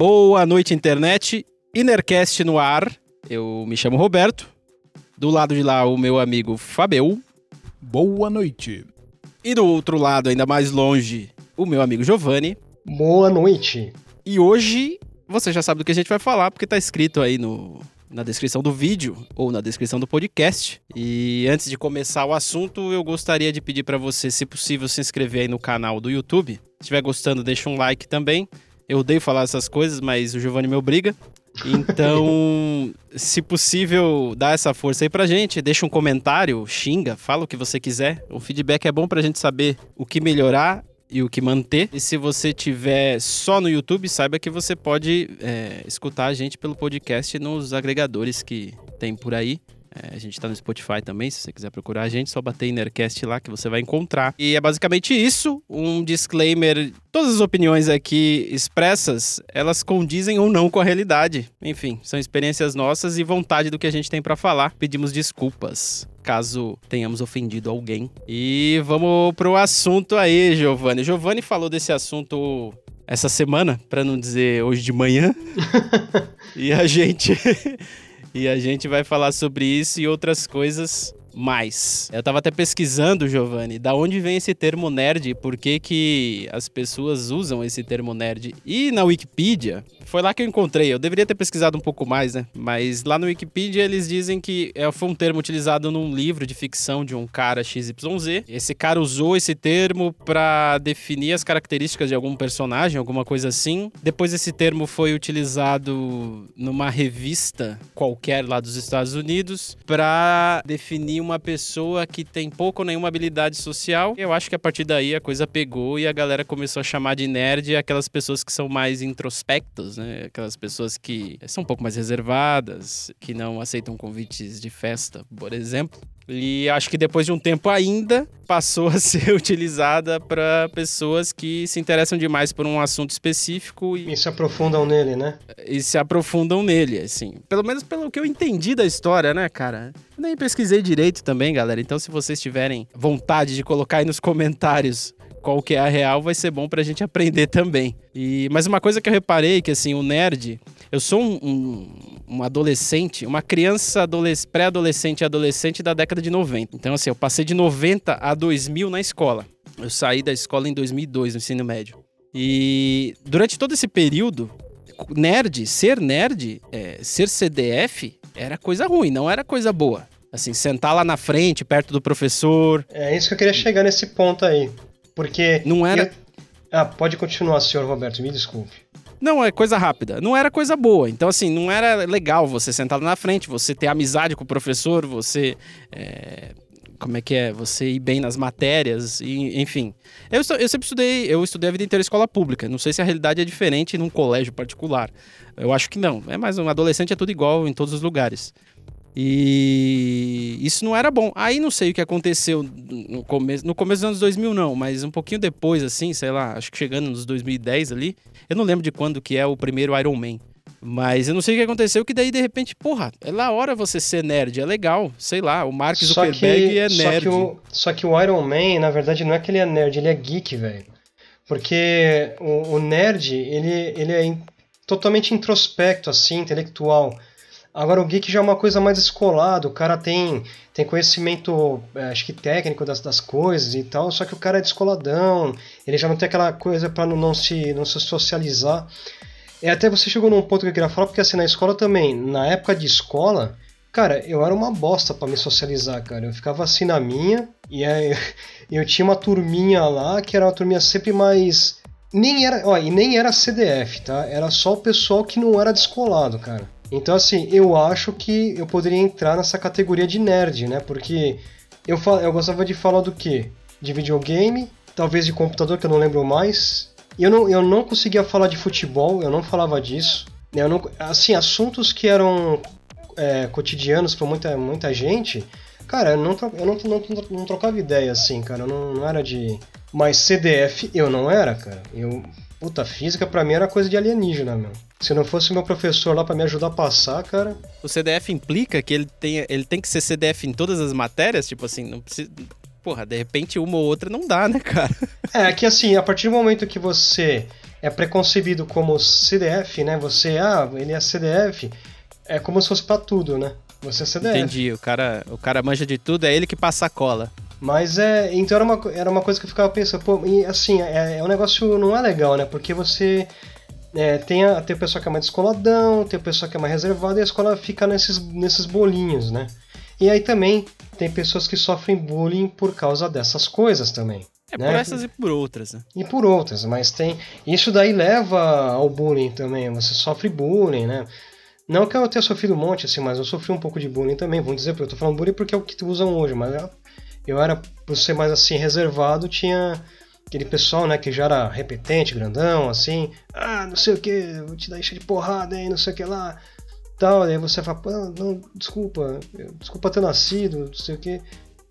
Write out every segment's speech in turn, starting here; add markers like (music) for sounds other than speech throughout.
Boa noite, internet. Inercast no ar. Eu me chamo Roberto. Do lado de lá, o meu amigo Fabel. Boa noite. E do outro lado, ainda mais longe, o meu amigo Giovanni. Boa noite. E hoje, você já sabe do que a gente vai falar, porque tá escrito aí no, na descrição do vídeo ou na descrição do podcast. E antes de começar o assunto, eu gostaria de pedir para você, se possível, se inscrever aí no canal do YouTube. Se estiver gostando, deixa um like também. Eu odeio falar essas coisas, mas o Giovanni me obriga. Então, (laughs) se possível, dá essa força aí pra gente. Deixa um comentário, xinga, fala o que você quiser. O feedback é bom pra gente saber o que melhorar e o que manter. E se você tiver só no YouTube, saiba que você pode é, escutar a gente pelo podcast nos agregadores que tem por aí. É, a gente tá no Spotify também, se você quiser procurar a gente, só bater Innercast lá que você vai encontrar. E é basicamente isso, um disclaimer. Todas as opiniões aqui expressas, elas condizem ou não com a realidade. Enfim, são experiências nossas e vontade do que a gente tem para falar. Pedimos desculpas caso tenhamos ofendido alguém. E vamos pro assunto aí, Giovanni. Giovanni falou desse assunto essa semana, para não dizer hoje de manhã. (laughs) e a gente e a gente vai falar sobre isso e outras coisas mais. Eu tava até pesquisando, Giovanni, da onde vem esse termo nerd e por que que as pessoas usam esse termo nerd. E na Wikipedia, foi lá que eu encontrei. Eu deveria ter pesquisado um pouco mais, né? Mas lá no Wikipedia eles dizem que é, foi um termo utilizado num livro de ficção de um cara XYZ. Esse cara usou esse termo para definir as características de algum personagem, alguma coisa assim. Depois esse termo foi utilizado numa revista qualquer lá dos Estados Unidos para definir uma pessoa que tem pouco ou nenhuma habilidade social. Eu acho que a partir daí a coisa pegou e a galera começou a chamar de nerd aquelas pessoas que são mais introspectos, né? Aquelas pessoas que são um pouco mais reservadas, que não aceitam convites de festa, por exemplo. E acho que depois de um tempo ainda passou a (laughs) ser utilizada para pessoas que se interessam demais por um assunto específico e, e se aprofundam nele, né? E se aprofundam nele, assim. Pelo menos pelo que eu entendi da história, né, cara? Eu nem pesquisei direito também, galera. Então, se vocês tiverem vontade de colocar aí nos comentários qual que é a real, vai ser bom pra gente aprender também. E, mas uma coisa que eu reparei, que assim, o nerd, eu sou um, um, um adolescente, uma criança pré-adolescente e adolescente da década de 90. Então, assim, eu passei de 90 a 2000 na escola. Eu saí da escola em 2002, no ensino médio. E durante todo esse período, nerd, ser nerd, é, ser CDF, era coisa ruim, não era coisa boa. Assim, sentar lá na frente, perto do professor. É isso que eu queria chegar nesse ponto aí. Porque. Não era. Eu... Ah, pode continuar, senhor Roberto, me desculpe. Não, é coisa rápida. Não era coisa boa. Então, assim, não era legal você sentar lá na frente, você ter amizade com o professor, você. É, como é que é? Você ir bem nas matérias, e, enfim. Eu, eu sempre estudei, eu estudei a vida inteira em escola pública. Não sei se a realidade é diferente num colégio particular. Eu acho que não. É mais um adolescente é tudo igual em todos os lugares. E isso não era bom. Aí não sei o que aconteceu no começo, no começo dos anos 2000 não, mas um pouquinho depois assim, sei lá, acho que chegando nos 2010 ali. Eu não lembro de quando que é o primeiro Iron Man. Mas eu não sei o que aconteceu, que daí de repente, porra, é lá hora você ser nerd, é legal, sei lá, o Mark Zuckerberg que, é nerd. Só que, o, só que o Iron Man, na verdade, não é que ele é nerd, ele é geek, velho. Porque o, o, nerd, ele, ele é in, totalmente introspecto, assim, intelectual. Agora o geek já é uma coisa mais escolada, o cara tem, tem conhecimento, é, acho que técnico das, das coisas e tal, só que o cara é descoladão, ele já não tem aquela coisa para não, não, se, não se socializar. E até você chegou num ponto que eu queria falar, porque assim, na escola também, na época de escola, cara, eu era uma bosta para me socializar, cara. Eu ficava assim na minha, e aí (laughs) eu tinha uma turminha lá, que era uma turminha sempre mais. Nem era, ó, e nem era CDF, tá? Era só o pessoal que não era descolado, cara. Então, assim, eu acho que eu poderia entrar nessa categoria de nerd, né? Porque eu, eu gostava de falar do quê? De videogame, talvez de computador, que eu não lembro mais. Eu não, eu não conseguia falar de futebol, eu não falava disso. Né? Eu não, assim, assuntos que eram é, cotidianos para muita, muita gente, cara, eu não, eu não, não, não trocava ideia assim, cara. Eu não, não era de. Mas CDF eu não era, cara. Eu. Puta, física pra mim era coisa de alienígena, meu. Se não fosse meu professor lá para me ajudar a passar, cara. O CDF implica que ele tem, ele tem que ser CDF em todas as matérias? Tipo assim, não precisa. Porra, de repente uma ou outra não dá, né, cara? (laughs) É, que assim, a partir do momento que você é preconcebido como CDF, né? Você, ah, ele é CDF, é como se fosse pra tudo, né? Você é CDF. Entendi, o cara, o cara manja de tudo, é ele que passa a cola. Mas é. Então era uma, era uma coisa que eu ficava pensando, pô, e assim, é, é um negócio não é legal, né? Porque você. É, tem, a, tem o pessoal que é mais descoladão, tem o pessoal que é mais reservado, e a escola fica nesses, nesses bolinhos, né? E aí também tem pessoas que sofrem bullying por causa dessas coisas também. É né? por essas e por outras, né? E por outras, mas tem. Isso daí leva ao bullying também. Você sofre bullying, né? Não que eu tenha sofrido um monte, assim, mas eu sofri um pouco de bullying também. Vamos dizer, porque eu tô falando bullying porque é o que usam hoje, mas eu, era, por ser mais assim, reservado, tinha aquele pessoal, né, que já era repetente, grandão, assim, ah, não sei o que, vou te dar encher de porrada aí, não sei o que lá, tal, aí você fala, pô, não, desculpa, desculpa ter nascido, não sei o que.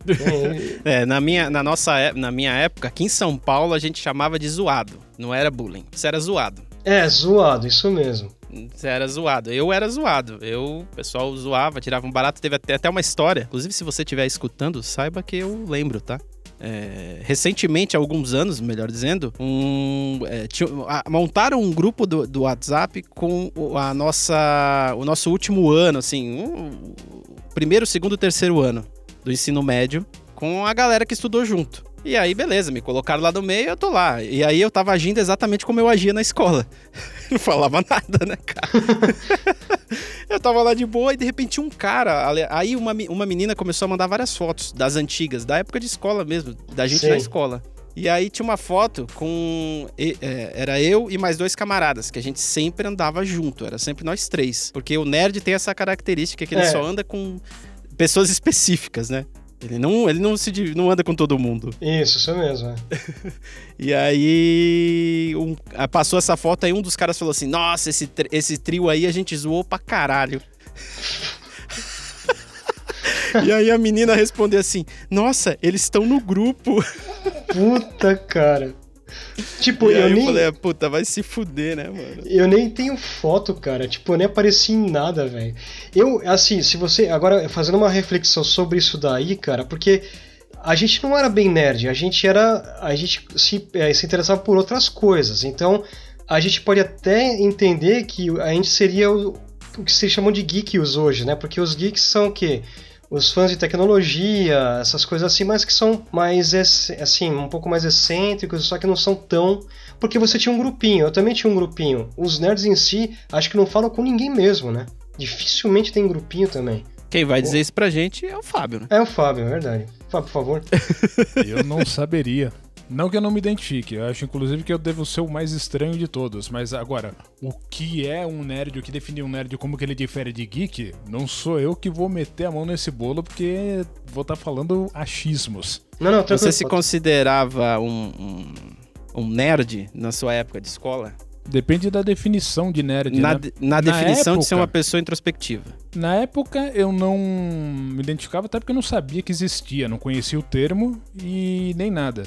(laughs) é, na, minha, na, nossa, é, na minha época, aqui em São Paulo, a gente chamava de zoado. Não era bullying. Isso era zoado. É, zoado, isso mesmo. Você era zoado. Eu era zoado. Eu, o pessoal zoava, tirava um barato. Teve até, até uma história. Inclusive, se você estiver escutando, saiba que eu lembro, tá? É, recentemente, há alguns anos, melhor dizendo, um, é, tinha, a, montaram um grupo do, do, WhatsApp com a nossa, o nosso último ano, assim, um, primeiro, segundo, terceiro ano do ensino médio, com a galera que estudou junto. E aí, beleza, me colocaram lá no meio e eu tô lá. E aí eu tava agindo exatamente como eu agia na escola. (laughs) Não falava nada, né, cara? (laughs) eu tava lá de boa e de repente um cara. Aí uma, uma menina começou a mandar várias fotos das antigas, da época de escola mesmo, da gente Sim. na escola. E aí tinha uma foto com. É, era eu e mais dois camaradas, que a gente sempre andava junto, era sempre nós três. Porque o nerd tem essa característica que ele é. só anda com pessoas específicas, né? Ele não, ele não se não anda com todo mundo. Isso, isso mesmo. É. (laughs) e aí um, passou essa foto aí um dos caras falou assim: "Nossa, esse esse trio aí a gente zoou pra caralho". (laughs) e aí a menina respondeu assim: "Nossa, eles estão no grupo". Puta, cara. Tipo, e eu nem. Eu falei, puta, vai se fuder, né, mano? Eu nem tenho foto, cara. Tipo, eu nem apareci em nada, velho. Eu, assim, se você. Agora, fazendo uma reflexão sobre isso daí, cara, porque a gente não era bem nerd, a gente era. A gente se, é, se interessava por outras coisas. Então, a gente pode até entender que a gente seria o, o que se chamam de geeks hoje, né? Porque os geeks são o quê? Os fãs de tecnologia, essas coisas assim, mas que são mais assim, um pouco mais excêntricos, só que não são tão. Porque você tinha um grupinho, eu também tinha um grupinho. Os nerds em si, acho que não falam com ninguém mesmo, né? Dificilmente tem grupinho também. Quem vai dizer isso pra gente é o Fábio, né? É o Fábio, é verdade. Fábio, por favor. (laughs) eu não saberia. Não que eu não me identifique, eu acho inclusive que eu devo ser o mais estranho de todos, mas agora, o que é um nerd, o que define um nerd, como que ele difere de geek, não sou eu que vou meter a mão nesse bolo porque vou estar tá falando achismos. Não, não, Você se considerava um, um, um nerd na sua época de escola? Depende da definição de nerd. Na, né? na, na definição época, de ser uma pessoa introspectiva. Na época eu não me identificava até porque eu não sabia que existia, não conhecia o termo e nem nada.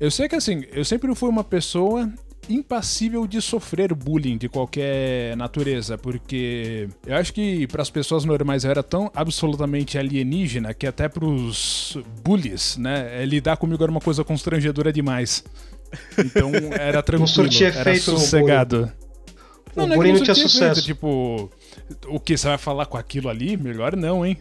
Eu sei que assim, eu sempre fui uma pessoa impassível de sofrer bullying de qualquer natureza, porque eu acho que para as pessoas normais era tão absolutamente alienígena que até para os bullies, né, é, lidar comigo era uma coisa constrangedora demais. Então (laughs) era tranquilo, era sossegado. Não, o não, bullying não tinha sucesso. tipo, o que você vai falar com aquilo ali? Melhor não, hein?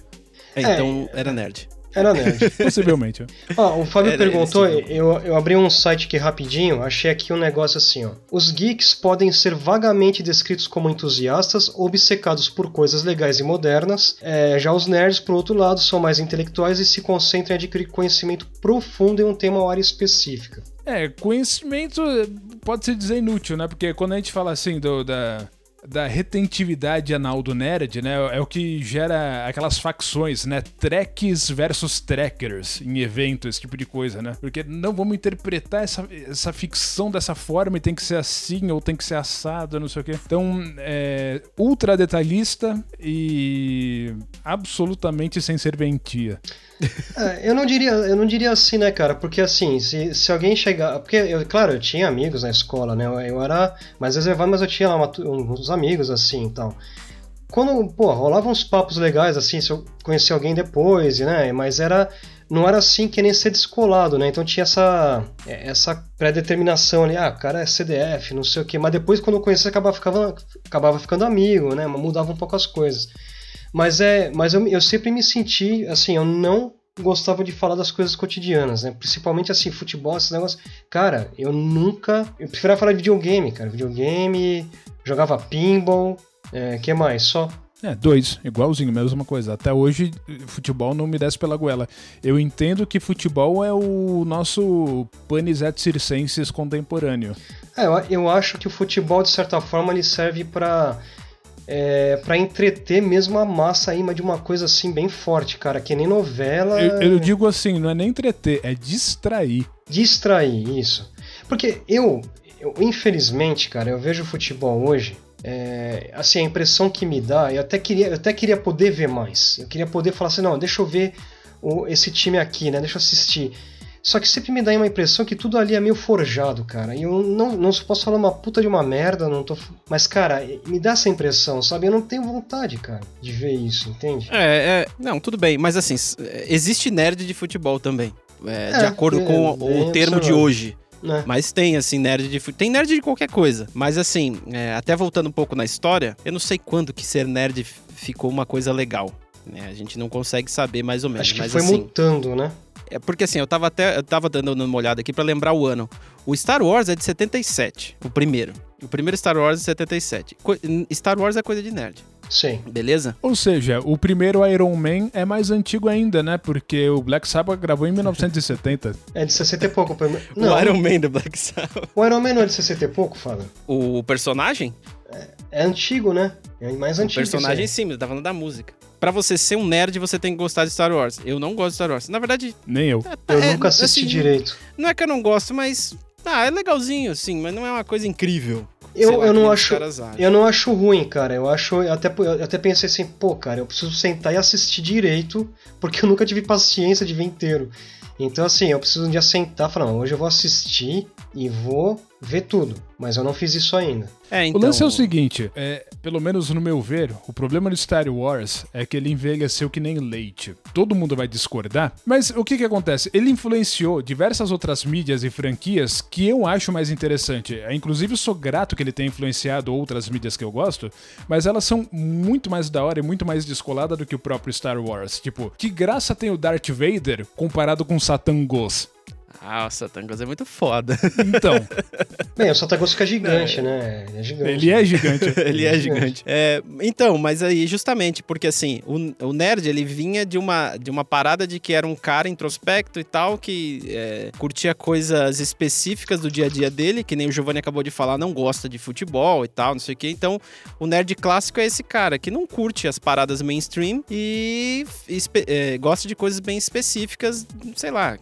É, então é, era nerd. Era (laughs) nerd. Possivelmente. Ó, o Fábio Era perguntou, eu, eu abri um site aqui rapidinho, achei aqui um negócio assim, ó. Os geeks podem ser vagamente descritos como entusiastas, obcecados por coisas legais e modernas. É, já os nerds, por outro lado, são mais intelectuais e se concentram em adquirir conhecimento profundo em um tema ou área específica. É, conhecimento pode se dizer inútil, né? Porque quando a gente fala assim do, da da retentividade anal do nerd, né? É o que gera aquelas facções, né? Treks versus trekkers em eventos, esse tipo de coisa, né? Porque não vamos interpretar essa, essa ficção dessa forma e tem que ser assim ou tem que ser assado, não sei o quê. Então, é ultra detalhista e absolutamente sem serventia. É, eu não diria, eu não diria assim, né, cara? Porque assim, se, se alguém chegar. Porque, eu, claro, eu tinha amigos na escola, né? Eu, eu era mais reservado, mas eu tinha uma, uns amigos assim então. Quando, pô, rolavam uns papos legais, assim, se eu conhecia alguém depois, né? Mas era. não era assim que nem ser descolado, né? Então tinha essa, essa pré-determinação ali, ah, cara é CDF, não sei o quê. Mas depois, quando eu conhecia, acabava, ficava, acabava ficando amigo, né? Mudava um pouco as coisas. Mas, é, mas eu, eu sempre me senti, assim, eu não gostava de falar das coisas cotidianas, né? Principalmente assim, futebol, esses negócios. Cara, eu nunca. Eu preferia falar de videogame, cara. Videogame, jogava pinball, é, que mais? Só. É, dois, igualzinho, mesma coisa. Até hoje, futebol não me desce pela goela. Eu entendo que futebol é o nosso panis et circenses contemporâneo. É, eu, eu acho que o futebol, de certa forma, ele serve para é, para entreter mesmo a massa aí, mas de uma coisa assim bem forte, cara, que nem novela. Eu, eu digo assim, não é nem entreter, é distrair. Distrair, isso. Porque eu, eu infelizmente, cara, eu vejo futebol hoje. É, assim, a impressão que me dá, eu até, queria, eu até queria poder ver mais. Eu queria poder falar assim, não, deixa eu ver o, esse time aqui, né? Deixa eu assistir. Só que sempre me dá uma impressão que tudo ali é meio forjado, cara. E eu não, não posso falar uma puta de uma merda, não tô. Mas, cara, me dá essa impressão, sabe? Eu não tenho vontade, cara, de ver isso, entende? É, é. Não, tudo bem. Mas assim, existe nerd de futebol também. É, é, de acordo com o, o termo de hoje. É. Mas tem, assim, nerd de Tem nerd de qualquer coisa. Mas, assim, é, até voltando um pouco na história, eu não sei quando que ser nerd ficou uma coisa legal. Né? A gente não consegue saber mais ou menos. Acho que mas, foi assim, mutando, né? É porque assim, eu tava até eu tava dando uma olhada aqui para lembrar o ano. O Star Wars é de 77, o primeiro. O primeiro Star Wars é de 77. Co Star Wars é coisa de nerd. Sim. Beleza? Ou seja, o primeiro Iron Man é mais antigo ainda, né? Porque o Black Sabbath gravou em 1970. É de 60 e pouco. Não. O Iron Man do Black Sabbath. O Iron Man não é de 60 e pouco, Fábio? O personagem? É, é antigo, né? É mais antigo. O personagem sim, mas tá falando da música para você ser um nerd, você tem que gostar de Star Wars. Eu não gosto de Star Wars. Na verdade. Nem eu. É, eu é, nunca assisti assim, direito. Não é que eu não gosto, mas. Ah, é legalzinho, sim, mas não é uma coisa incrível. Eu, lá, eu não acho. Eu não acho ruim, cara. Eu acho. Eu até, eu até pensei assim, pô, cara, eu preciso sentar e assistir direito, porque eu nunca tive paciência de ver inteiro. Então, assim, eu preciso um dia sentar e falar, não, hoje eu vou assistir e vou ver tudo. Mas eu não fiz isso ainda. É, então... O lance é o seguinte, é, pelo menos no meu ver, o problema do Star Wars é que ele envelheceu que nem leite. Todo mundo vai discordar, mas o que que acontece? Ele influenciou diversas outras mídias e franquias que eu acho mais interessante. É, inclusive, eu sou grato que ele tenha influenciado outras mídias que eu gosto, mas elas são muito mais da hora e muito mais descoladas do que o próprio Star Wars. Tipo, que graça tem o Darth Vader comparado com Satan Ghost? Ah, o Satangos é muito foda. (laughs) Então. Bem, o Satangos fica gigante, é. né? Ele é gigante. Ele é gigante. (laughs) ele é gigante. É, então, mas aí justamente porque assim, o, o, nerd ele vinha de uma, de uma parada de que era um cara introspecto e tal, que é, curtia coisas específicas do dia a dia dele, que nem o Giovanni acabou de falar, não gosta de futebol e tal, não sei o quê. Então, o nerd clássico é esse cara que não curte as paradas mainstream e, e é, gosta de coisas bem específicas, sei lá,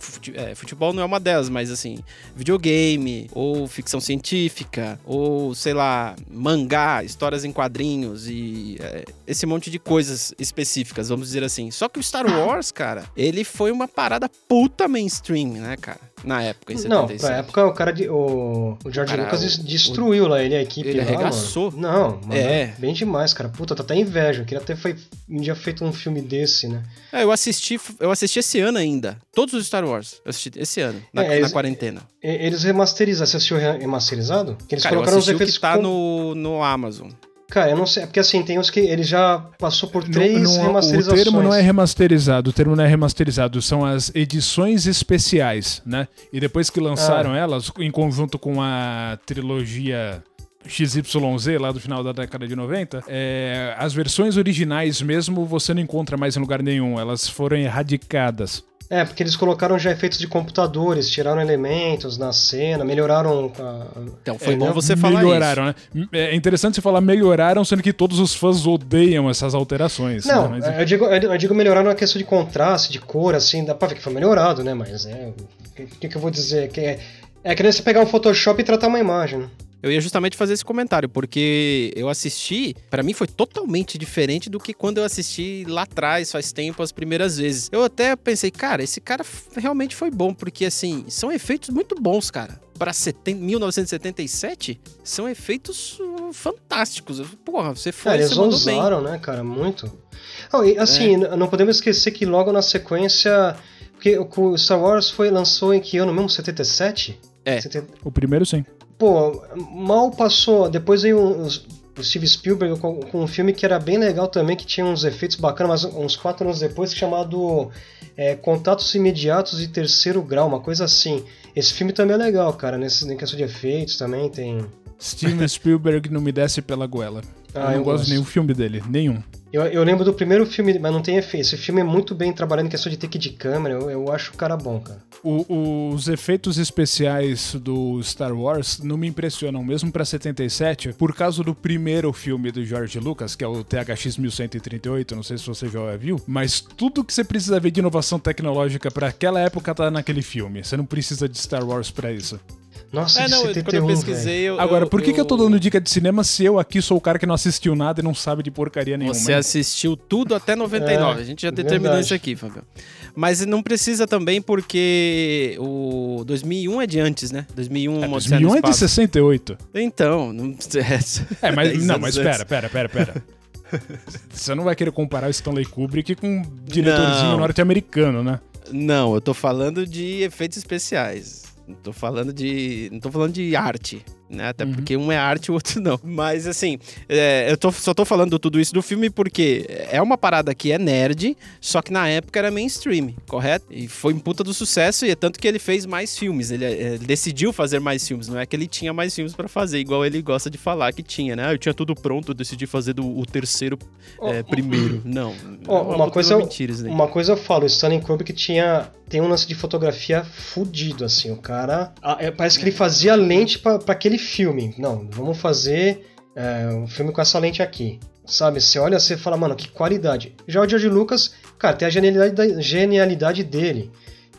futebol não é uma delas, mas assim, videogame, ou ficção científica, ou sei lá, mangá, histórias em quadrinhos e é, esse monte de coisas específicas, vamos dizer assim. Só que o Star Wars, cara, ele foi uma parada puta mainstream, né, cara? Na época, em 77. Não, na época o cara, de, o, o George cara, Lucas o, destruiu o, lá, ele a equipe ele lá, arregaçou. Mano. Não, mano, é. bem demais, cara. Puta, tá até inveja. Eu queria ter feito, um dia feito um filme desse, né? É, eu assisti, eu assisti esse ano ainda. Todos os Star Wars. Eu assisti esse ano, na, é, eles, quarentena. Eles remasterizaram. Você assistiu remasterizado? Que eles cara, colocaram os efeitos que tá com... no, no Amazon. Cara, eu não sei, porque assim, tem uns que ele já passou por três não, não, remasterizações. O termo não é remasterizado, o termo não é remasterizado, são as edições especiais, né? E depois que lançaram ah. elas, em conjunto com a trilogia XYZ lá do final da década de 90, é, as versões originais mesmo você não encontra mais em lugar nenhum, elas foram erradicadas. É, porque eles colocaram já efeitos de computadores, tiraram elementos na cena, melhoraram. A... Então foi é, bom você falar melhoraram, isso. Melhoraram, né? É interessante você falar melhoraram, sendo que todos os fãs odeiam essas alterações. Não, né? Mas... eu, digo, eu digo melhoraram na questão de contraste, de cor, assim, dá pra ver que foi melhorado, né? Mas é. O que, que, eu vou dizer? Que é, é que nem você pegar um Photoshop e tratar uma imagem, né? Eu ia justamente fazer esse comentário, porque eu assisti, para mim foi totalmente diferente do que quando eu assisti lá atrás, faz tempo, as primeiras vezes. Eu até pensei, cara, esse cara realmente foi bom, porque assim, são efeitos muito bons, cara. Para 1977, são efeitos fantásticos. Porra, você foi, É, eles você bem. né, cara? Muito. Não, e, assim, n- não podemos esquecer que logo na sequência. Porque o Star Wars foi, lançou em que ano mesmo? 77? É. 70 O primeiro, sim. Pô, mal passou. Depois veio o Steve Spielberg com, com um filme que era bem legal também, que tinha uns efeitos bacanas, mas uns quatro anos depois, chamado é, Contatos Imediatos de Terceiro Grau, uma coisa assim. Esse filme também é legal, cara, nesse, em questão de efeitos também tem. Steven Spielberg não me desce pela goela. Ah, eu não eu gosto de nenhum filme dele. Nenhum. Eu, eu lembro do primeiro filme, mas não tem efeito. Esse filme é muito bem trabalhando em questão de take de câmera, eu, eu acho o cara bom, cara. O- os efeitos especiais do Star Wars não me impressionam, mesmo pra 77, por causa do primeiro filme do George Lucas, que é o THX 1138, não sei se você já viu, mas tudo que você precisa ver de inovação tecnológica pra aquela época tá naquele filme. Você não precisa de Star Wars pra isso. Nossa, É, de não, 71, quando eu pesquisei, eu, Agora, por que, que eu tô dando dica de cinema se eu aqui sou o cara que não assistiu nada e não sabe de porcaria nenhuma? Você assistiu tudo até 99. É, a gente já determinou verdade. isso aqui, Fabio. Mas não precisa também porque o 2001 é de antes, né? 2001 É, Odisseia 2001 no é de Espaço. 68. Então, não É, mas 10 (laughs) não, mas pera, pera, pera, pera. (laughs) Você não vai querer comparar o Stanley Kubrick com um diretorzinho norte-americano, né? Não, eu tô falando de efeitos especiais. Não tô falando de. Não tô falando de arte. Né? Até Uhum. porque um é arte e o outro não. Mas assim, é, eu tô- só tô falando tudo isso do filme porque é uma parada que é nerd, só que na época era mainstream, correto? E foi um puta do sucesso, e é tanto que ele fez mais filmes. Ele, é, ele decidiu fazer mais filmes, não é que ele tinha mais filmes pra fazer, igual ele gosta de falar que tinha, né? Ah, Eu tinha tudo pronto, eu decidi fazer do, o terceiro é, primeiro. (clears throat) Não. É uma coisa- mentira isso daí. Uma coisa eu falo, o Stanley Kubrick tinha tem um lance de fotografia fudido, assim. O cara. ah, é, parece que ele fazia lente pra pra aquele filme. Não, vamos fazer é, um filme com essa lente aqui. Sabe? Você olha, você fala, mano, que qualidade. Já o George Lucas, cara, tem a genialidade, da- genialidade dele.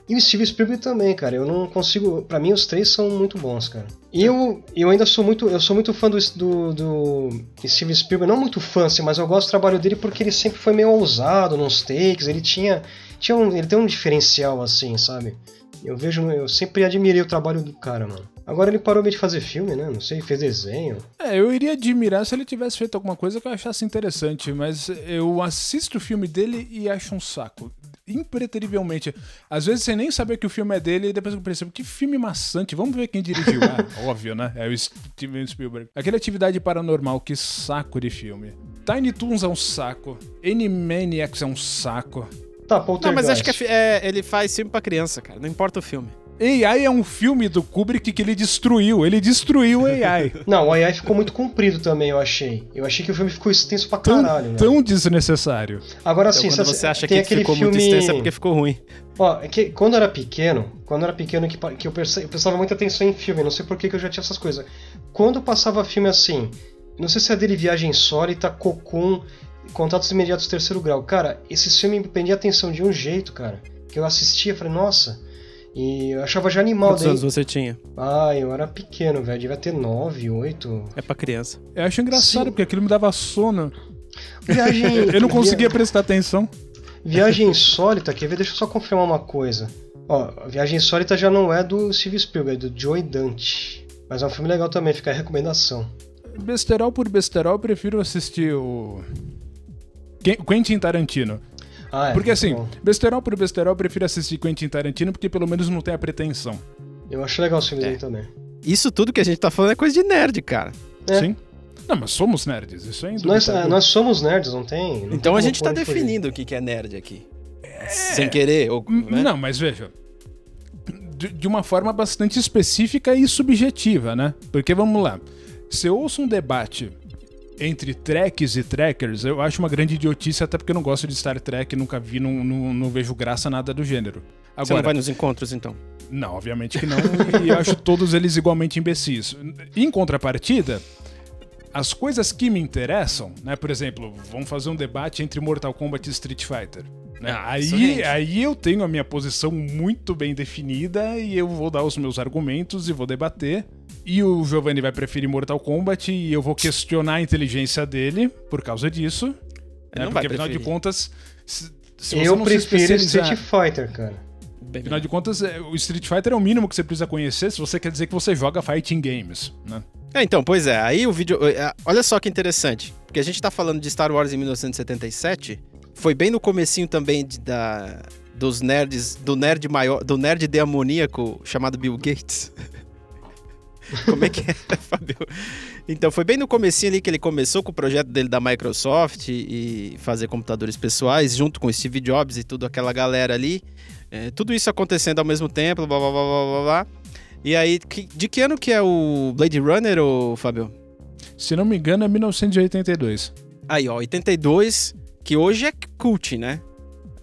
E o Steve Spielberg também, cara. Eu não consigo. Pra mim, os três são muito bons, cara. E eu, eu ainda sou muito. Eu sou muito fã do, do, do Steve Spielberg. Não muito fã, assim, mas eu gosto do trabalho dele porque ele sempre foi meio ousado nos takes. Ele tinha. tinha um, ele tem um diferencial, assim, sabe? Eu vejo. Eu sempre admirei o trabalho do cara, mano. Agora ele parou meio de fazer filme, né? Não sei, fez desenho. É, eu iria admirar se ele tivesse feito alguma coisa que eu achasse interessante, mas eu assisto o filme dele e acho um saco. Impreterivelmente. Às vezes você nem sabe que o filme é dele e depois eu percebo que filme maçante. Vamos ver quem dirigiu. Ah, (laughs) óbvio, né? É o Steven Spielberg. Aquele Atividade Paranormal, que saco de filme. Tiny Toons é um saco. Animaniacs é um saco. Tá, Não, Poltergeist. mas acho que é é, ele faz filme pra criança, cara. Não importa o filme. AI é um filme do Kubrick que ele destruiu. Ele destruiu AI. (laughs) Não, o AI ficou muito comprido também, eu achei. Eu achei que o filme ficou extenso pra tão, caralho, né? tão desnecessário. Agora Então, sim, quando você acha tem que aquele ficou filme... muito extenso é porque ficou ruim. Ó, é que quando eu era pequeno, quando eu era pequeno que, que eu, perce- eu prestava muita atenção em filme, não sei por que que eu já tinha essas coisas. Quando passava filme assim, não sei se é dele Viagem Insólita, Cocum, Contatos Imediatos Terceiro Grau, cara, esse filme me prendia atenção de um jeito, cara, que eu assistia, falei, nossa, e eu achava já animal Quantos daí. anos você tinha? Ah, eu era pequeno, velho, devia ter 9, 8. É pra criança. Eu acho engraçado Sim. porque aquilo me dava sono. Viagem. (laughs) Eu não conseguia via- prestar atenção. Viagem Insólita, quer ver? Deixa eu só confirmar uma coisa. Ó, Viagem Insólita já não é do Steve Spielberg, é do Joey Dante. Mas é um filme legal também, fica a recomendação. Besterol por besterol, eu prefiro assistir o. Quen- Quentin Tarantino. Ah, é, Porque assim, bom. besterol por besterol, eu prefiro assistir Quentin Tarantino porque pelo menos não tem a pretensão. Eu acho legal os filmes É. dele também. Isso tudo que a gente tá falando é coisa de nerd, cara. É. Sim? Não, mas somos nerds, isso é Nós, nós somos nerds, não tem? não tem Então a como gente tá definindo o que que é nerd aqui. Sem querer. Ou, Hum, né? Não, mas veja. De, de uma forma bastante específica e subjetiva, né? Porque vamos lá. Se eu ouço um debate entre treks e trekkers, eu acho uma grande idiotice, até porque eu não gosto de Star Trek, nunca vi, não, não, não vejo graça nada do gênero. Você não Agora, vai nos encontros, então. Não, obviamente que não. e eu acho todos eles igualmente imbecis. Em contrapartida, as coisas que me interessam, né? Por exemplo, vamos fazer um debate entre Mortal Kombat e Street Fighter. Né? Ah, isso aí, aí eu tenho a minha posição muito bem definida e eu vou dar os meus argumentos e vou debater. E o Giovanni vai preferir Mortal Kombat e eu vou questionar a inteligência dele por causa disso. Né? não vai Porque afinal de contas, se, se você Eu não se prefiro especializar... Street Fighter, cara. Bem Afinal de contas, é, o Street Fighter é o mínimo que você precisa conhecer se você quer dizer que você joga fighting games, né? É, então, pois é. Aí o vídeo. é, Olha só que interessante. Porque a gente tá falando de Star Wars em 1977. Foi bem no comecinho também de- da, dos nerds. Do nerd maior. Do nerd demoníaco chamado Bill Gates. (laughs) Como é que é, (laughs) Fabio? Então, foi bem no comecinho ali que ele começou com o projeto dele da Microsoft e fazer computadores pessoais, junto com o Steve Jobs e tudo aquela galera ali. É, tudo isso acontecendo ao mesmo tempo, blá blá blá blá blá blá. E aí, que- de que ano que é o Blade Runner, ô Fábio? Se não me engano, é 1982. Aí, ó, 82, que hoje é cult, né?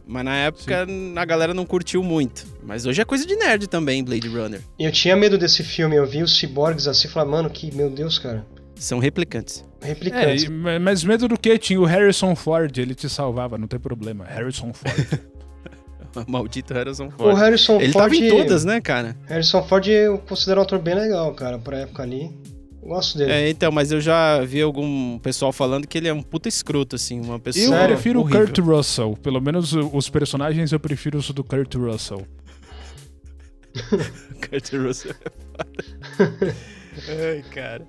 Mas na época a galera não curtiu muito. Mas hoje é coisa de nerd também, Blade Runner. Eu tinha medo desse filme, eu vi os ciborgues assim e falei, mano, que, meu Deus, cara. São replicantes. É, Replicantes. e- ma- mas medo do que? Tinha o Harrison Ford, ele te salvava, não tem problema. Harrison Ford. (laughs) Maldito Harrison o Ford. Harrison Ele Ford. tava em todas, né, cara? Harrison Ford eu considero um ator bem legal, cara, pra época ali. Gosto dele. É, então, mas eu já vi algum pessoal falando que ele é um puta escroto, assim, uma pessoa. Eu Sério? prefiro horrível. o Kurt Russell. Pelo menos os personagens eu prefiro os do Kurt Russell. (laughs) Kurt Russell é foda. (laughs) Ai, cara.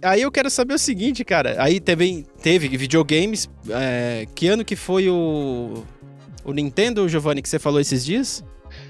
Aí eu quero saber o seguinte, cara. Aí também teve videogames. é, que ano que foi o. O Nintendo, Giovanni, que você falou esses dias?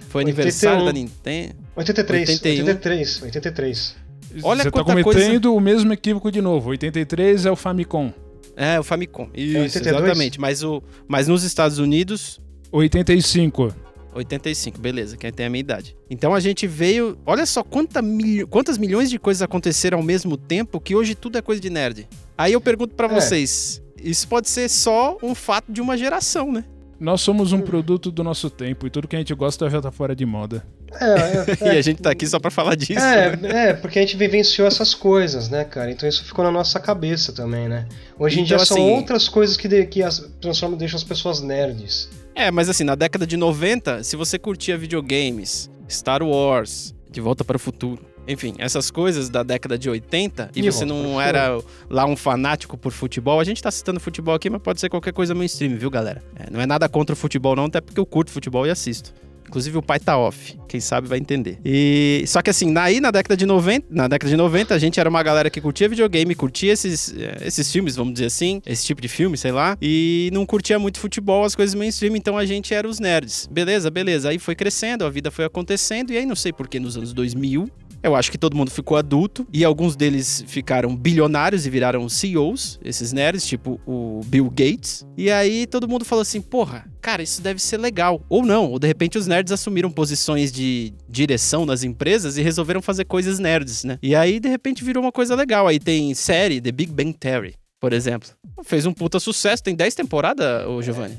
Foi 81. aniversário da Nintendo. 83, 81. 83, 83. Olha Você tá cometendo o mesmo equívoco de novo. 83 é o Famicom. É, o Famicom. Isso, 82? exatamente. Mas, o, mas nos Estados Unidos, 85. 85, beleza, que tem a minha idade. Então a gente veio. Olha só quanta milho- quantas milhões de coisas aconteceram ao mesmo tempo que hoje tudo é coisa de nerd. Aí eu pergunto pra É. vocês: isso pode ser só um fato de uma geração, né? Nós somos um produto do nosso tempo e tudo que a gente gosta já tá fora de moda. É, é, (laughs) E a gente tá aqui só pra falar disso. É, né? é, porque a gente vivenciou essas coisas, né, cara? Então isso ficou na nossa cabeça também, né? Hoje em Então, dia são assim- outras coisas que, de- que as, transformam, deixam as pessoas nerds. É, mas assim, na década de 90, se você curtia videogames, Star Wars, De Volta para o Futuro, enfim, essas coisas da década de 80, e De você não era lá um fanático por futebol, a gente tá citando futebol aqui, mas pode ser qualquer coisa mainstream, viu, galera? É, não é nada contra o futebol, não, até porque eu curto futebol e assisto. Inclusive o pai tá off, quem sabe vai entender. E só que assim, aí na década de 90, na década de 90, a gente era uma galera que curtia videogame, curtia esses, eh, esses filmes, vamos dizer assim, esse tipo de filme, sei lá, e não curtia muito futebol, as coisas mainstream, então a gente era os nerds. Beleza, beleza. Aí foi crescendo, a vida foi acontecendo, e aí não sei por que nos anos 2000, eu acho que todo mundo ficou adulto e alguns deles ficaram bilionários e viraram CEOs, esses nerds, tipo o Bill Gates. E aí todo mundo falou assim: porra, cara, isso deve ser legal. Ou não, ou de repente os nerds assumiram posições de direção nas empresas e resolveram fazer coisas nerds, né? E aí de repente virou uma coisa legal. Aí tem série, The Big Bang Theory. Por exemplo. Fez um puta sucesso, tem 10 temporadas, ô Giovanni.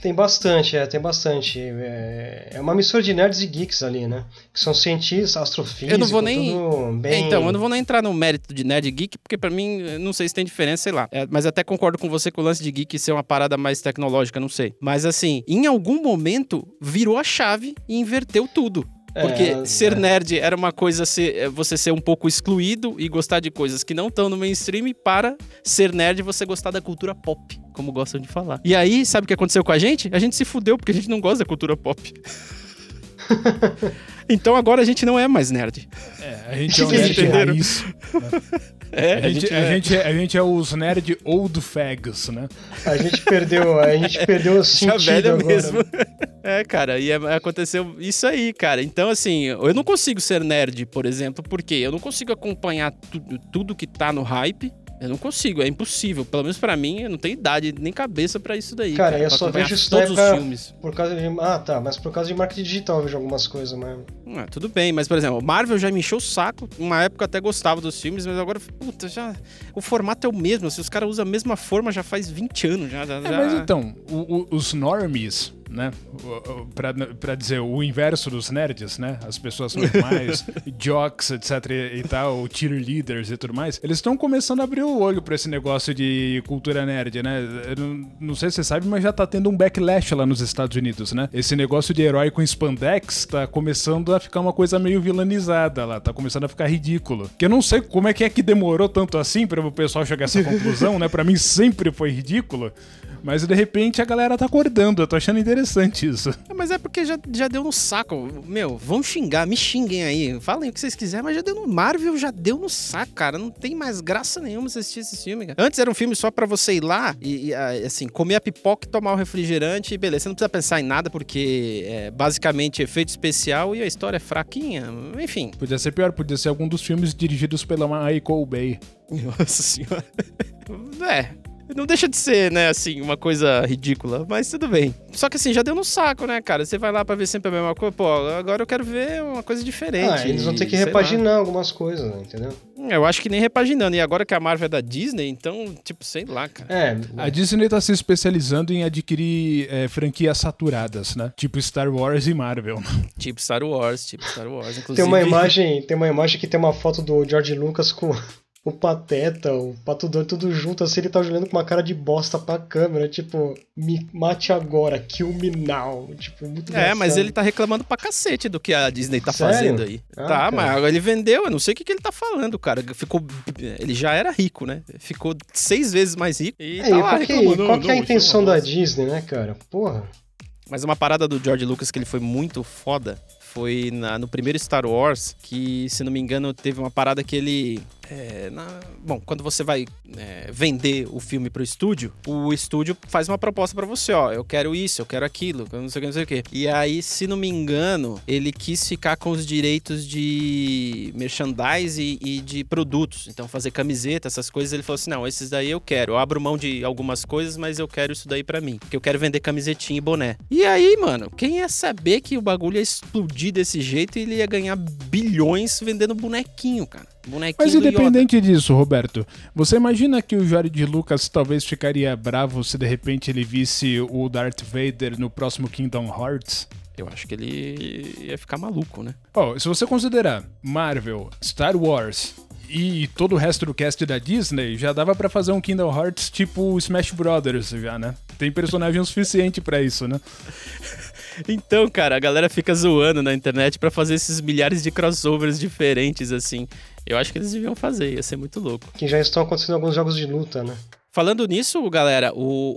Tem bastante, é, tem bastante. É, é uma mistura de nerds e geeks ali, né? Que são cientistas, astrofísicos, Eu não vou nem- tudo bem... Então, eu não vou nem entrar no mérito de nerd e geek, porque pra mim, eu não sei se tem diferença, sei lá. É, mas até concordo com você com o lance de geek ser uma parada mais tecnológica, não sei. Mas assim, em algum momento, virou a chave e inverteu tudo. Porque É, ser é. nerd era uma coisa, ser, é, você ser um pouco excluído e gostar de coisas que não estão no mainstream, para ser nerd você gostar da cultura pop, como gostam de falar. E aí, sabe o que aconteceu com a gente? A gente se fudeu porque a gente não gosta da cultura pop. (laughs) então agora a gente não é mais nerd. É, a gente é um (laughs) nerd entenderam? raiz. É, A gente, a, é- gente, é- a gente é os nerd old fags, né? A gente perdeu, a gente perdeu o (laughs) Já sentido velha agora. mesmo. (laughs) É, cara, e é- aconteceu isso aí, cara. Então, assim, eu não consigo ser nerd, por exemplo, porque eu não consigo acompanhar tudo, tudo que tá no hype. Eu não consigo, é impossível. Pelo menos pra mim, eu não tenho idade nem cabeça pra isso daí. Cara, eu pra só vejo isso todos daí os filmes. Por causa de... Ah, tá, mas por causa de marketing digital eu vejo algumas coisas, mas... Ah, tudo bem, mas, por exemplo, Marvel já me encheu o saco. Uma época eu até gostava dos filmes, mas agora, puta, já. O formato é o mesmo. Se os caras usam a mesma forma já faz 20 anos. Já, já, É, já- mas então, o- o- os normies, né? Pra dizer o inverso dos nerds, né? As pessoas normais, (laughs) jocks, etc. e, tal, cheerleaders e tudo mais, eles estão começando a abrir o olho pra esse negócio de cultura nerd, né? Não, não sei se você sabe, mas já tá tendo um backlash lá nos Estados Unidos, né? Esse negócio de herói com spandex tá começando a ficar uma coisa meio vilanizada lá, tá começando a ficar ridículo. Que eu não sei como é que é que demorou tanto assim pra o pessoal chegar a essa conclusão, né? Pra mim sempre foi ridículo. Mas de repente a galera tá acordando, eu tô achando interessante isso. É, mas é porque já, já deu no saco. Meu, vão xingar, me xinguem aí. Falem o que vocês quiserem, mas já deu no. Marvel já deu no saco, cara. Não tem mais graça nenhuma assistir esse filme, cara. Antes era um filme só pra você ir lá e, e, assim, comer a pipoca e tomar o refrigerante e beleza. Você não precisa pensar em nada porque é basicamente efeito especial e a história é fraquinha. Enfim. Podia ser pior, podia ser algum dos filmes dirigidos pela Michael Bay. (laughs) Nossa senhora. (laughs) É, não deixa de ser, né, assim, uma coisa ridícula, mas tudo bem. Só que assim, já deu no saco, né, cara? Você vai lá pra ver sempre a mesma coisa, pô, agora eu quero ver uma coisa diferente. Ah, eles vão ter que repaginar lá. algumas coisas, entendeu? Eu acho que nem repaginando. E agora que a Marvel é da Disney, então, tipo, sei lá, cara. É. A Disney tá se especializando em adquirir é, franquias saturadas, né? Tipo Star Wars e Marvel. (laughs) Tipo Star Wars, tipo Star Wars, inclusive. Tem uma imagem, tem uma imagem que tem uma foto do George Lucas com o Pateta, o Pato Doido, tudo junto, assim, ele tá olhando com uma cara de bosta pra câmera, tipo, me mate agora, kill me now, tipo, muito É, mas ele tá reclamando pra cacete do que a Disney tá Sério? fazendo aí. Ah, tá, cara. mas agora ele vendeu, eu não sei o que, que ele tá falando, cara, ficou, ele já era rico, né, ficou seis vezes mais rico e é, tá lá que, Qual que é a intenção da Disney, né, cara, porra. Mas uma parada do George Lucas que ele foi muito foda foi na, no primeiro Star Wars, que, se não me engano, teve uma parada que ele. É, na, bom, quando você vai é, vender o filme pro estúdio, o estúdio faz uma proposta para você, ó, eu quero isso, eu quero aquilo, eu não sei o que, não sei o que. E aí, se não me engano, ele quis ficar com os direitos de merchandise e, e de produtos. Então, fazer camiseta, essas coisas, ele falou assim: não, esses daí eu quero. Eu abro mão de algumas coisas, mas eu quero isso daí para mim. Porque eu quero vender camisetinha e boné. E aí, mano, quem ia saber que o bagulho ia explodir desse jeito, ele ia ganhar bilhões vendendo bonequinho, cara. Bonequinho Mas independente disso, Roberto, você imagina que o Jorge Lucas talvez ficaria bravo se de repente ele visse o Darth Vader no próximo Kingdom Hearts? Eu acho que ele ia ficar maluco, né? Oh, se você considerar Marvel, Star Wars e todo o resto do cast da Disney, já dava para fazer um Kingdom Hearts tipo Smash Brothers, já, né? Tem personagem o (laughs) suficiente para isso, né? (laughs) Então, cara, a galera fica zoando na internet para fazer esses milhares de crossovers diferentes, assim. Eu acho que eles deviam fazer, ia ser muito louco. Que já estão acontecendo alguns jogos de luta, né? Falando nisso, galera, o,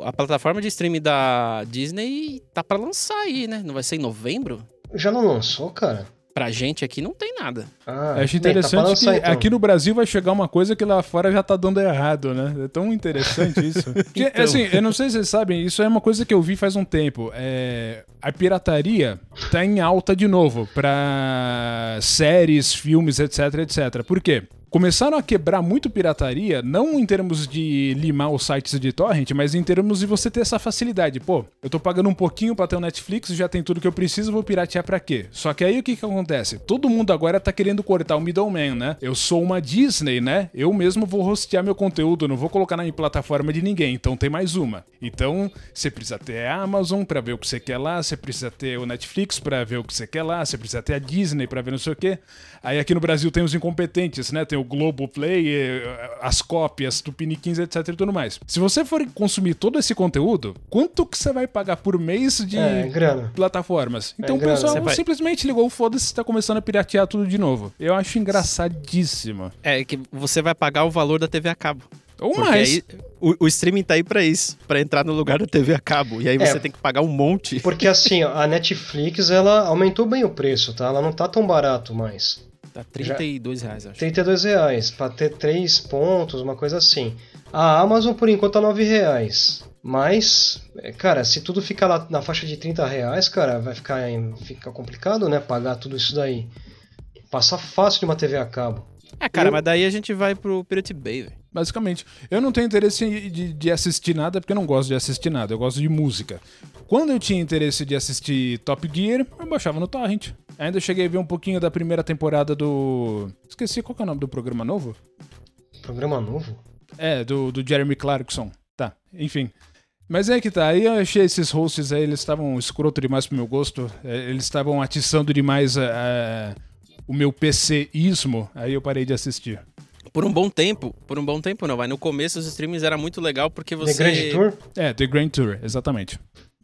o, a plataforma de streaming da Disney tá para lançar aí, né? Não vai ser em novembro? Já não lançou, cara? Pra gente aqui não tem nada. Ah, Acho interessante bem, tá que então. aqui no Brasil vai chegar uma coisa que lá fora já tá dando errado, né? É tão interessante (laughs) isso. Porque, então. Assim, eu não sei se vocês sabem, isso é uma coisa que eu vi faz um tempo. É... A pirataria tá em alta de novo pra séries, filmes, etc, etc. Por quê? Começaram a quebrar muito pirataria, não em termos de limar os sites de torrent, mas em termos de você ter essa facilidade. Pô, eu tô pagando um pouquinho pra ter o Netflix, já tem tudo que eu preciso, vou piratear pra quê? Só que aí o que que acontece? Todo mundo agora tá querendo cortar o middleman, né? Eu sou uma Disney, né? Eu mesmo vou hostear meu conteúdo, não vou colocar na plataforma de ninguém, então tem mais uma. Então, você precisa ter a Amazon pra ver o que você quer lá, você precisa ter o Netflix pra ver o que você quer lá, você precisa ter a Disney pra ver não sei o quê. Aí aqui no Brasil tem os incompetentes, né? Tem o Globoplay, eh, as cópias, Tupiniquins, etc e tudo mais. Se você for consumir todo esse conteúdo, quanto que você vai pagar por mês de é, plataformas? Então é, o pessoal vai... simplesmente ligou o foda-se e está começando a piratear tudo de novo. Eu acho engraçadíssimo. É que você vai pagar o valor da TV a cabo. Ou Porque mais. Aí, o, o, streaming tá aí pra isso, pra entrar no lugar da TV a cabo. E aí você é, tem que pagar um monte. Porque assim, a Netflix, ela aumentou bem o preço, tá? Ela não tá tão barato mais. Tá 32 Já, reais, acho. 32 reais, pra ter 3 pontos, uma coisa assim. A Amazon, por enquanto, tá 9 reais. Mas, é, cara, se tudo ficar lá na faixa de 30 reais, cara, vai ficar, ficar complicado, né? Pagar tudo isso daí. Passa fácil de uma TV a cabo. É, cara, eu... mas daí a gente vai pro Pirate Bay, velho. Basicamente. Eu não tenho interesse de, de, assistir nada porque eu não gosto de assistir nada, eu gosto de música. Quando eu tinha interesse de assistir Top Gear, eu baixava no Torrent. Ainda cheguei a ver um pouquinho da primeira temporada do. Esqueci qual é o nome do programa novo? Programa novo? É, do, do Jeremy Clarkson. Tá, enfim. Mas é que tá, aí eu achei esses hosts aí, eles estavam escroto demais pro meu gosto. É, eles estavam atiçando demais a, a, o meu PC-ismo, aí eu parei de assistir. Por um bom tempo, por um bom tempo não, vai. No começo os streams era muito legal porque você. The Grand Tour? É, The Grand Tour, exatamente.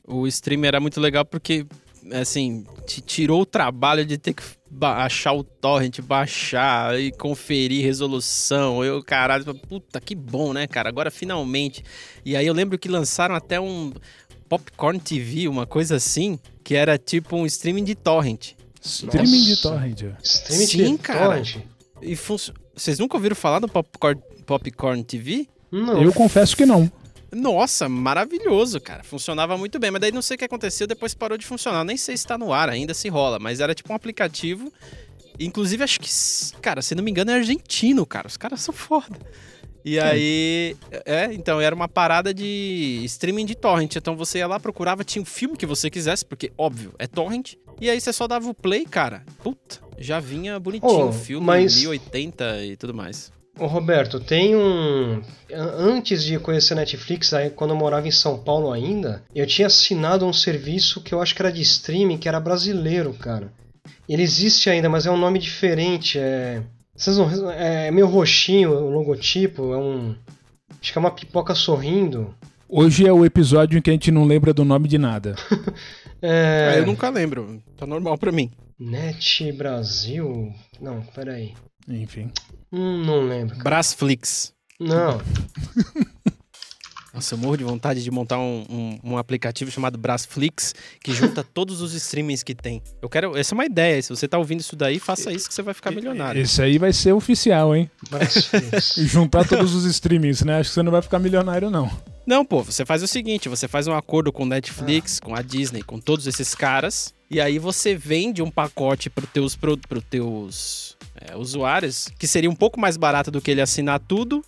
O stream era muito legal porque, assim, te tirou o trabalho de ter que achar o torrent, baixar e conferir resolução. Eu, caralho, puta, que bom, né, cara? Agora finalmente. E aí eu lembro que lançaram até um Popcorn TV, uma coisa assim, que era tipo um streaming de torrent. Streaming de torrent. Streaming Sim, de cara. torrent? E func... Vocês nunca ouviram falar do Popcorn, Popcorn TV? Não. Eu confesso que não. Nossa, maravilhoso, cara. Funcionava muito bem, mas daí não sei o que aconteceu, depois parou de funcionar. Nem sei se tá no ar ainda, se rola, mas era tipo um aplicativo. Inclusive, acho que, cara, se não me engano, é argentino, cara. Os caras são foda. E aí, é, então era uma parada de streaming de torrent. Então você ia lá, procurava, tinha o filme que você quisesse, porque, óbvio, é torrent. E aí você só dava o play, cara. Puta, já vinha bonitinho Oh, o filme, mas- 1080 e tudo mais. Ô Roberto, tem um. Antes de conhecer a Netflix, aí, quando eu morava em São Paulo ainda, eu tinha assinado um serviço que eu acho que era de streaming, que era brasileiro, cara. Ele existe ainda, mas é um nome diferente. É. Vocês não... É meio roxinho o logotipo, é um. Acho que é uma pipoca sorrindo. Hoje é o episódio em que a gente não lembra do nome de nada. (laughs) É. Ah, eu nunca lembro. Tá normal pra mim. Net Brasil. Não, peraí. Enfim. Hum, não lembro. Brasflix. Não. (laughs) Nossa, eu morro de vontade de montar um, um, um aplicativo chamado Brasflix que junta (laughs) todos os streamings que tem. Eu quero. Essa é uma ideia. Se você tá ouvindo isso daí, faça isso que você vai ficar milionário. Esse aí vai ser oficial, hein? Brasflix. (laughs) Juntar todos os streamings, né? Acho que você não vai ficar milionário, não. Não, pô, você faz o seguinte: você faz um acordo com Netflix, com a Disney, com todos esses caras, e aí você vende um pacote pro teus, pro, pro teus é, usuários, que seria um pouco mais barato do que ele assinar tudo.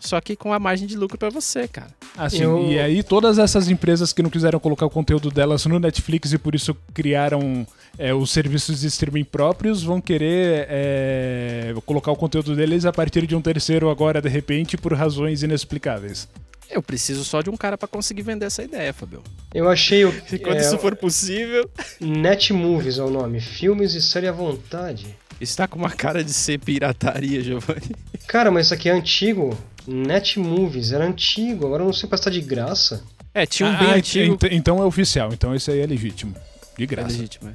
Só que com a margem de lucro pra você, cara. Assim, Eu- e aí todas essas empresas que não quiseram colocar o conteúdo delas no Netflix e por isso criaram é, os serviços de streaming próprios vão querer é, colocar o conteúdo deles a partir de um terceiro agora, de repente, por razões inexplicáveis. Eu preciso só de um cara pra conseguir vender essa ideia, Fabio. Eu achei o. Quando é, isso for possível. Netmovies é o nome. Filmes e série à vontade. Está com uma cara de ser pirataria, Giovanni. Cara, mas isso aqui é antigo. Netmovies era antigo. Agora eu não sei se tá de graça. É, tinha um bem Ah, antigo. ent- então é oficial, então esse aí é legítimo. De É graça. legítimo, é.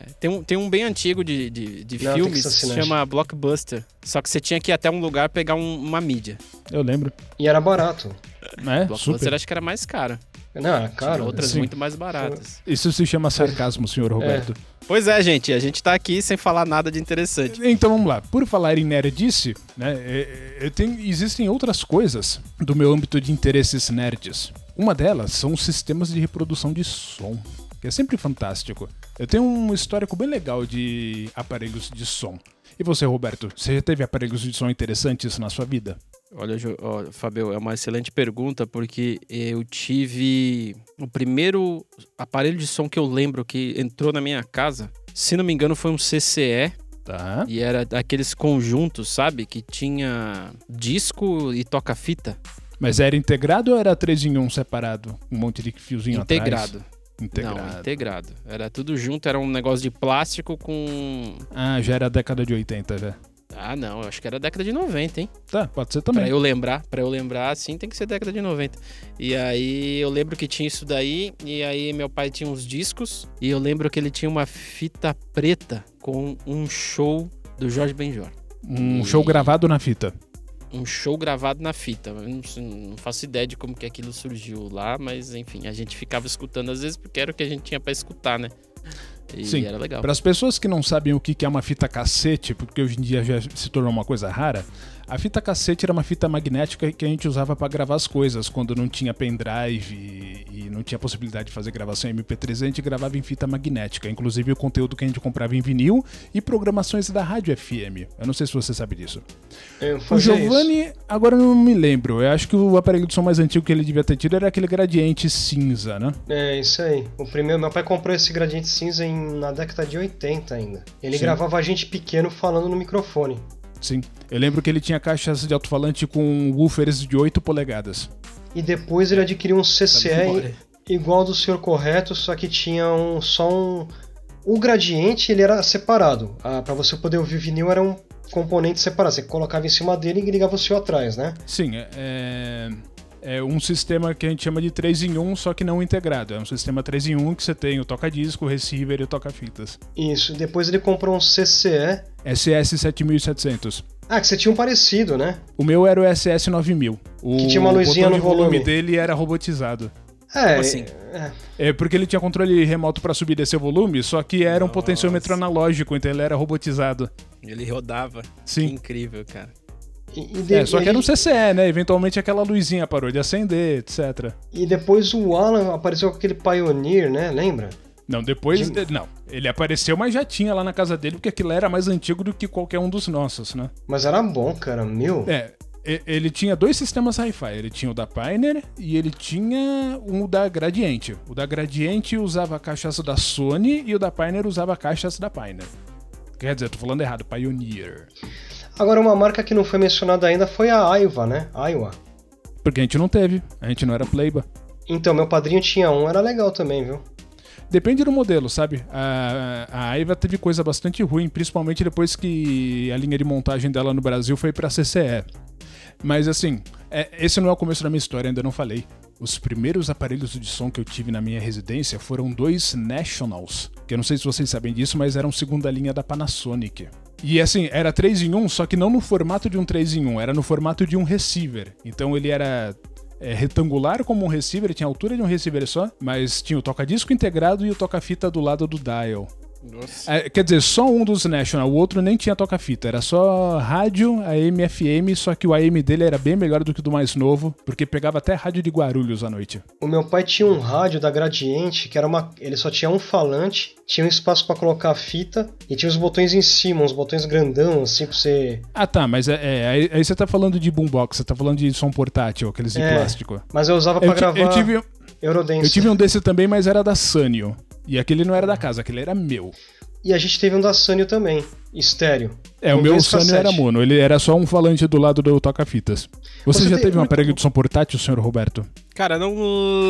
É, Tem um, tem um bem antigo de, de, de Não, filmes que se chama Blockbuster. Só que você tinha que ir até um lugar pegar um- uma mídia. Eu lembro. E era barato. É, Blockbuster super. acho que era mais caro. Não, caro. outras sim. muito mais baratas. Isso se chama sarcasmo, senhor Roberto. Pois é, gente, a gente tá aqui sem falar nada de interessante. Então vamos lá. Por falar em nerdice, né, é- é- tem- existem outras coisas do meu âmbito de interesses nerds. Uma delas são os sistemas de reprodução de som, que é sempre fantástico. Eu tenho um histórico bem legal de aparelhos de som. E você, Roberto, você já teve aparelhos de som interessantes na sua vida? Olha, ó, Fabio, é uma excelente pergunta, porque eu tive o primeiro aparelho de som que eu lembro que entrou na minha casa. Se não me engano, foi um CCE. Tá. E era daqueles conjuntos, sabe? Que tinha disco e toca-fita. Mas era integrado ou era 3 em 1 separado? Um monte de fiozinho Integrado. atrás? Integrado. Não, integrado. Era tudo junto, era um negócio de plástico com. Ah, já era a década de 80 já. Ah, não, eu acho que era década de 90, hein? Tá, pode ser Pra também. eu lembrar, para eu lembrar, sim, tem que ser década de 90. E aí eu lembro que tinha isso daí, e aí meu pai tinha uns discos, e eu lembro que ele tinha uma fita preta com um show do Jorge Benjor. Um E- show gravado na fita. Um show gravado na fita. Eu não, não faço ideia de como que aquilo surgiu lá, mas enfim, a gente ficava escutando às vezes porque era o que a gente tinha pra escutar, né? E Sim. era legal. Para as pessoas que não sabem o que que é uma fita cassete, porque hoje em dia já se tornou uma coisa rara, a fita cassete era uma fita magnética que a gente usava para gravar as coisas quando não tinha pendrive e, e não tinha possibilidade de fazer gravação em MP3, a gente gravava em fita magnética, inclusive o conteúdo que a gente comprava em vinil e programações da rádio FM. Eu não sei se você sabe disso. O. Giovanni, agora eu não me lembro. Eu acho que o aparelho de som mais antigo que ele devia ter tido era aquele gradiente cinza, né? É, isso aí. O primeiro, meu pai comprou esse gradiente cinza em, na década de 80 ainda. Ele Sim. gravava a gente pequeno falando no microfone. Sim. Eu lembro que ele tinha caixas de alto-falante com woofers de 8 polegadas. E depois ele adquiriu um CCE igual do senhor correto, só que tinha um só um. O gradiente ele era separado. Ah, para você poder ouvir vinil era um componente separado. Você colocava em cima dele e ligava o seu atrás, né? Sim, é- é... um sistema que a gente chama de 3 em 1, só que não integrado. É um sistema 3 em 1 que você tem o toca-disco, o receiver e o toca-fitas. Isso, depois ele comprou um CCE. SS7700. Ah, que você tinha um parecido, né? O meu era o SS9000. O Que tinha uma luzinha botão de no volume. dele era robotizado. É, assim? é, É porque ele tinha controle remoto pra subir e descer o volume, só que era um Nossa. potenciômetro analógico, então ele era robotizado. Ele rodava. Que Sim. incrível, cara. E, e de- É, só que era um CCE, né? Eventualmente aquela luzinha parou de acender, etc. E depois o Alan apareceu com aquele Pioneer, né? Lembra? Não, depois. De- Não, ele apareceu, mas já tinha lá na casa dele, porque aquilo era mais antigo do que qualquer um dos nossos, né? Mas era bom, cara, meu. É, ele tinha dois sistemas hi-fi. Ele tinha o da Pioneer e ele tinha um da Gradiente. O da Gradiente usava caixas da Sony e o da Pioneer usava caixas da Pioneer. Quer dizer, tô falando errado, Pioneer. Agora, uma marca que não foi mencionada ainda foi a Aiwa, né? Aiwa. Porque a gente não teve, a gente não era playba. Então, meu padrinho tinha um, era legal também, viu? Depende do modelo, sabe? A, a Aiva teve coisa bastante ruim, principalmente depois que a linha de montagem dela no Brasil foi pra CCE. Mas assim, é- esse não é o começo da minha história, ainda não falei. Os primeiros aparelhos de som que eu tive na minha residência foram dois Nationals, que eu não sei se vocês sabem disso, mas eram segunda linha da Panasonic. E assim, era 3 em 1, só que não no formato de um 3 em 1, era no formato de um receiver. Então ele era é, retangular como um receiver, tinha a altura de um receiver só, mas tinha o toca-disco integrado e o toca-fita do lado do dial. Nossa. É, quer dizer, só um dos National, o outro nem tinha toca-fita, era só rádio, AM, FM, só que o AM dele era bem melhor do que o do mais novo, porque pegava até rádio de Guarulhos à noite. O meu pai tinha um rádio da Gradiente, que era uma. Ele só tinha um falante, tinha um espaço pra colocar a fita e tinha os botões em cima, uns botões grandão, assim, pra você. Ah tá, mas é, é, aí, aí você tá falando de boombox, você tá falando de som portátil, aqueles de É. plástico. Mas eu usava pra Eu, ti- gravar eu tive, Eurodance. eu tive um desse também, mas era da Sanyo. E aquele não era da casa, aquele era meu. E a gente teve um da Sanyo também, estéreo. É, o meu Sanyo era mono, ele era só um falante do lado do toca-fitas. Você, Você já teve um muito- aparelho de som portátil, senhor Roberto? Cara, não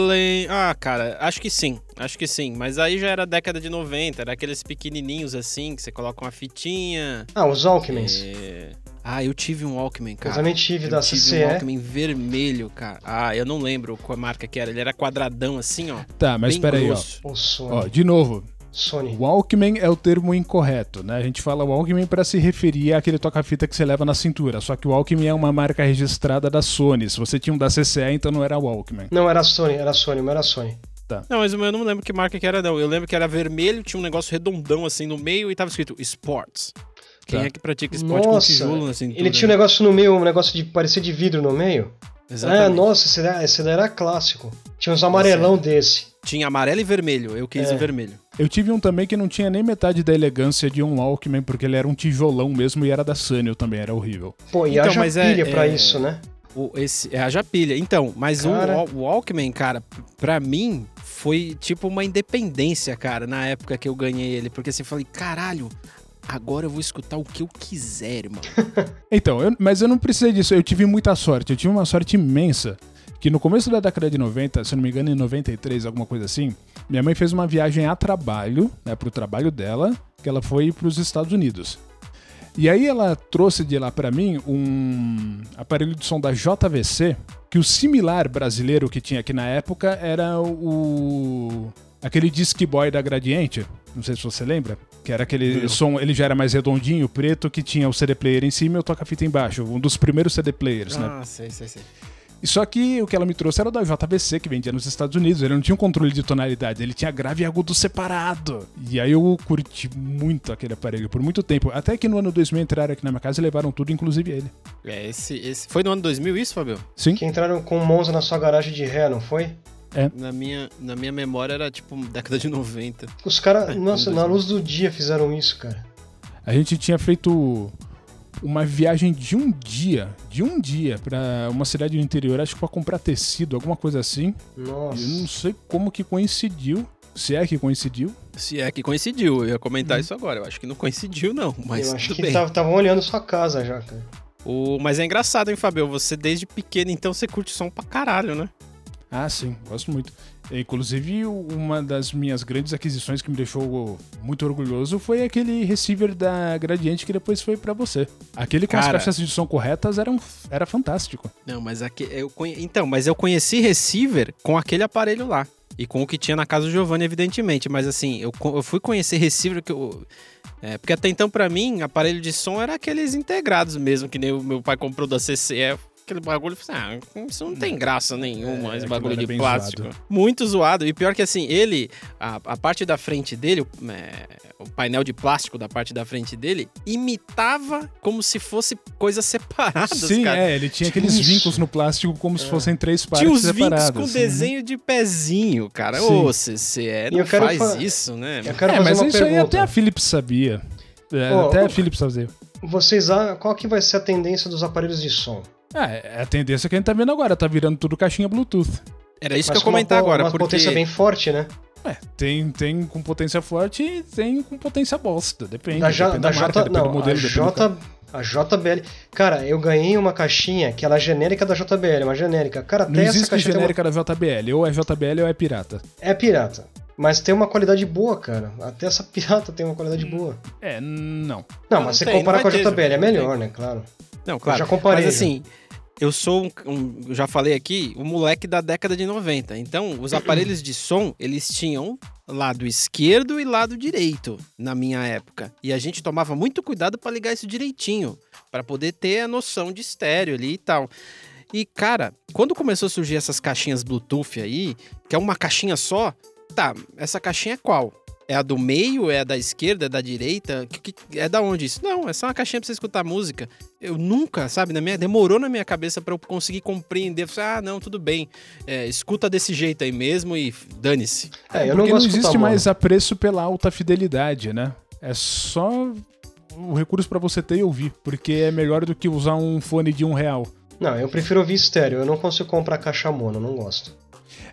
lembro. Ah, cara, acho que sim. Acho que sim. Mas aí já era década de 90, era aqueles pequenininhos assim, que você coloca uma fitinha. Ah, os Alckmans. É... Ah, eu tive um Walkman, cara. Eu também tive Eu da tive CCE. um Walkman vermelho, cara. Ah, eu não lembro qual marca que era. Ele era quadradão assim, ó. Tá, mas bem pera aí, ó. O Sony. Ó, de novo, Sony. Walkman é o termo incorreto, né? A gente fala Walkman para se referir àquele toca-fita que você leva na cintura, só que o Walkman é uma marca registrada da Sony. Se você tinha um da CCE, então não era Walkman. Não, era Sony, era Sony, mas era Sony. Não, mas eu não lembro que marca que era, não. Eu lembro que era vermelho, tinha um negócio redondão assim no meio e tava escrito Sports. Quem Tá. é que pratica esporte Nossa, com tijolo na cintura? ele tinha um negócio no meio, um negócio de parecer de vidro no meio. Exatamente. É, nossa, esse daí, esse daí era clássico. Tinha uns amarelão desse. Tinha amarelo e vermelho. Eu quis É. o vermelho. Eu tive um também que não tinha nem metade da elegância de um Walkman, porque ele era um tijolão mesmo e era da Sanyo também, era horrível. Pô, e Então, haja mas é- pilha pra é- isso, né? O, esse, é a Japilha. Então, mas o Cara. Wa- o Walkman, cara, pra mim foi tipo uma independência, cara, na época que eu ganhei ele. Porque assim, eu falei, caralho, agora eu vou escutar o que eu quiser, irmão. (laughs) Então, eu- mas eu não precisei disso, eu tive muita sorte, eu tive uma sorte imensa. Que no começo da década de 90, se não me engano, em 93, alguma coisa assim, minha mãe fez uma viagem a trabalho, né, pro trabalho dela, que ela foi pros Estados Unidos. E aí ela trouxe de lá pra mim um aparelho de som da JVC, que o similar brasileiro que tinha aqui na época era o aquele Disc Boy da Gradiente, não sei se você lembra, que era aquele Não. som, ele já era mais redondinho, preto, que tinha o CD player em cima e o toca-fita embaixo, um dos primeiros CD players, né? Ah, sei, sei, sei. E Só que o que ela me trouxe era o da JVC, que vendia nos Estados Unidos. Ele não tinha um controle de tonalidade, ele tinha grave e agudo separado. E aí eu curti muito aquele aparelho por muito tempo. Até que no ano 2000 entraram aqui na minha casa e levaram tudo, inclusive ele. É, esse, esse... Foi no ano 2000 isso, Fabio? Sim? Que entraram com o Monza na sua garagem de ré, não foi? Na minha, na minha memória era tipo década de 90. Os caras, (laughs) É, nossa, na luz do dia fizeram isso, cara. A gente tinha feito uma viagem de um dia, de um dia, pra uma cidade do interior, acho que pra comprar tecido, alguma coisa assim. Nossa. Eu não sei como que coincidiu, se é que coincidiu. Se é que coincidiu, eu ia comentar isso agora. Eu acho que não coincidiu, não, mas eu acho tudo que estavam olhando sua casa já, cara. O... Mas é engraçado, hein, Fabio? Você desde pequeno, então, você curte som pra caralho, né? Ah, sim, gosto muito. Inclusive, uma das minhas grandes aquisições que me deixou muito orgulhoso foi aquele receiver da Gradiente que depois foi para você. Aquele com Cara. as caixas de som corretas era, um, era fantástico. Não, mas aqui, eu então, mas eu conheci receiver com aquele aparelho lá. E com o que tinha na casa do Giovanni, evidentemente. Mas assim, eu, eu fui conhecer receiver que eu. É, porque até então, pra mim, aparelho de som era aqueles integrados mesmo, que nem o meu pai comprou da CCE. Aquele bagulho, falei, ah, isso não tem graça nenhuma, É, esse aquilo bagulho era de plástico. zoado. Muito zoado. E pior que assim, ele, a, a parte da frente dele, o, é, o painel de plástico da parte da frente dele, imitava como se fosse coisas separadas, Sim, cara. é, ele tinha aqueles Isso. vínculos no plástico como se fossem três partes Tinha os separadas. vincos com Uhum. desenho de pezinho, cara. Sim. Ô, CCE, E não faz fa- isso, né? Eu quero É, fazer mas uma isso aí pergunta. até a Philips sabia. É, Ô, até a Philips fazia. Vocês, a- qual que vai ser a tendência dos aparelhos de som? Ah, é a tendência que a gente tá vendo agora, tá virando tudo caixinha Bluetooth. Era isso Mas que eu com uma comentar po- agora, Uma porque... potência bem forte, né? É, tem, tem com potência forte e tem com potência bosta. Depende. Da, J, depende da da marca, J, depende do não, a, modelo. carro. J, a JBL. Cara, eu ganhei uma caixinha que ela é genérica da JBL, uma genérica. Cara, até Não essa existe caixinha tem genérica da JBL. Ou é JBL ou é pirata. uma- é pirata. Mas tem uma qualidade boa, cara. Até essa (laughs) pirata tem uma qualidade boa. É, não. Não, não mas se tem, não comparar vai com a JBL é não tem. melhor, né? Claro. Não, claro. já comparei, Mas já. assim, eu sou um, um- eu já falei aqui, o moleque da década de 90. Então, os aparelhos de som, eles tinham lado esquerdo e lado direito na minha época. E a gente tomava muito cuidado para ligar isso direitinho, para poder ter a noção de estéreo ali e tal. E cara, quando começou a surgir essas caixinhas Bluetooth aí, que é uma caixinha só, tá, essa caixinha é qual? É a do meio? É a da esquerda? É da direita? Que- que- é da onde isso? Não, é só uma caixinha pra você escutar música. Eu nunca, sabe, na minha, demorou na minha cabeça pra eu conseguir compreender. Eu falei, ah, não, tudo bem. É, escuta desse jeito aí mesmo e dane-se. É, eu Porque não gosto de existe mais apreço pela alta fidelidade, né? É só o recurso pra você ter e ouvir. Porque é melhor do que usar um fone de um real. Não, eu prefiro ouvir estéreo. Eu não consigo comprar caixa mono, não gosto.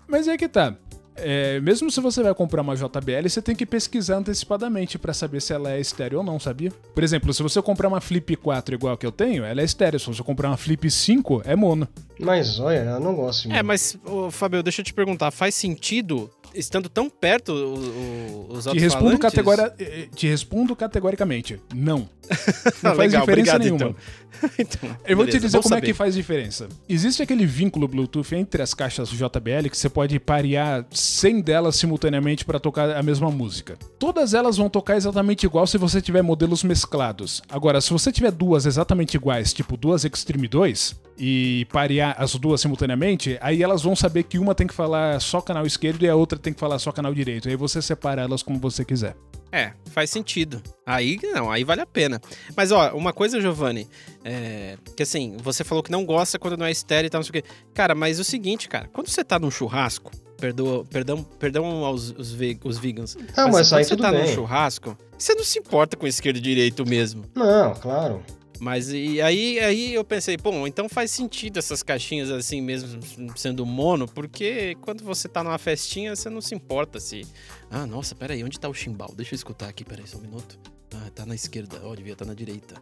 Mas é que tá. É, mesmo se você vai comprar uma JBL, você tem que pesquisar antecipadamente pra saber se ela é estéreo ou não, sabia? Por exemplo, se você comprar uma Flip 4 igual a que eu tenho, ela é estéreo. Se você comprar uma Flip 5, é mono. Mas olha, eu não gosto. de É, mono. mas, ô, Fabio, deixa eu te perguntar, faz sentido, estando tão perto o- o- os Te respondo, categora... eh, te respondo categoricamente. Não. (laughs) Não faz legal, diferença obrigado, nenhuma. então. (laughs) Então, Eu vou te beleza, dizer bom como é saber. que faz diferença. Existe aquele vínculo Bluetooth entre as caixas JBL que você pode parear 100 delas simultaneamente para tocar a mesma música. Todas elas vão tocar exatamente igual se você tiver modelos mesclados. Agora, se você tiver duas exatamente iguais, tipo duas Extreme 2, e parear as duas simultaneamente, aí elas vão saber que uma tem que falar só canal esquerdo e a outra tem que falar só canal direito. Aí você separa elas como você quiser. É, faz sentido. Aí não, aí vale a pena. Mas ó, uma coisa, Giovanni, é, que assim, você falou que não gosta quando não é estéreo e tal, não sei o quê. Cara, mas é o seguinte, cara, quando você tá num churrasco, perdoa, perdão, perdão aos os, ve- os vegans. Ah, mas quando aí você tudo tá num bem. churrasco, você não se importa com esquerdo e direito mesmo. Não, claro. Mas e aí, aí eu pensei, bom, então faz sentido essas caixinhas assim mesmo sendo mono, porque quando você tá numa festinha, você não se importa se. Ah, nossa, peraí, onde tá o chimbal? Deixa eu escutar aqui, peraí, só um minuto. Ah, tá na esquerda, ó, devia estar na direita.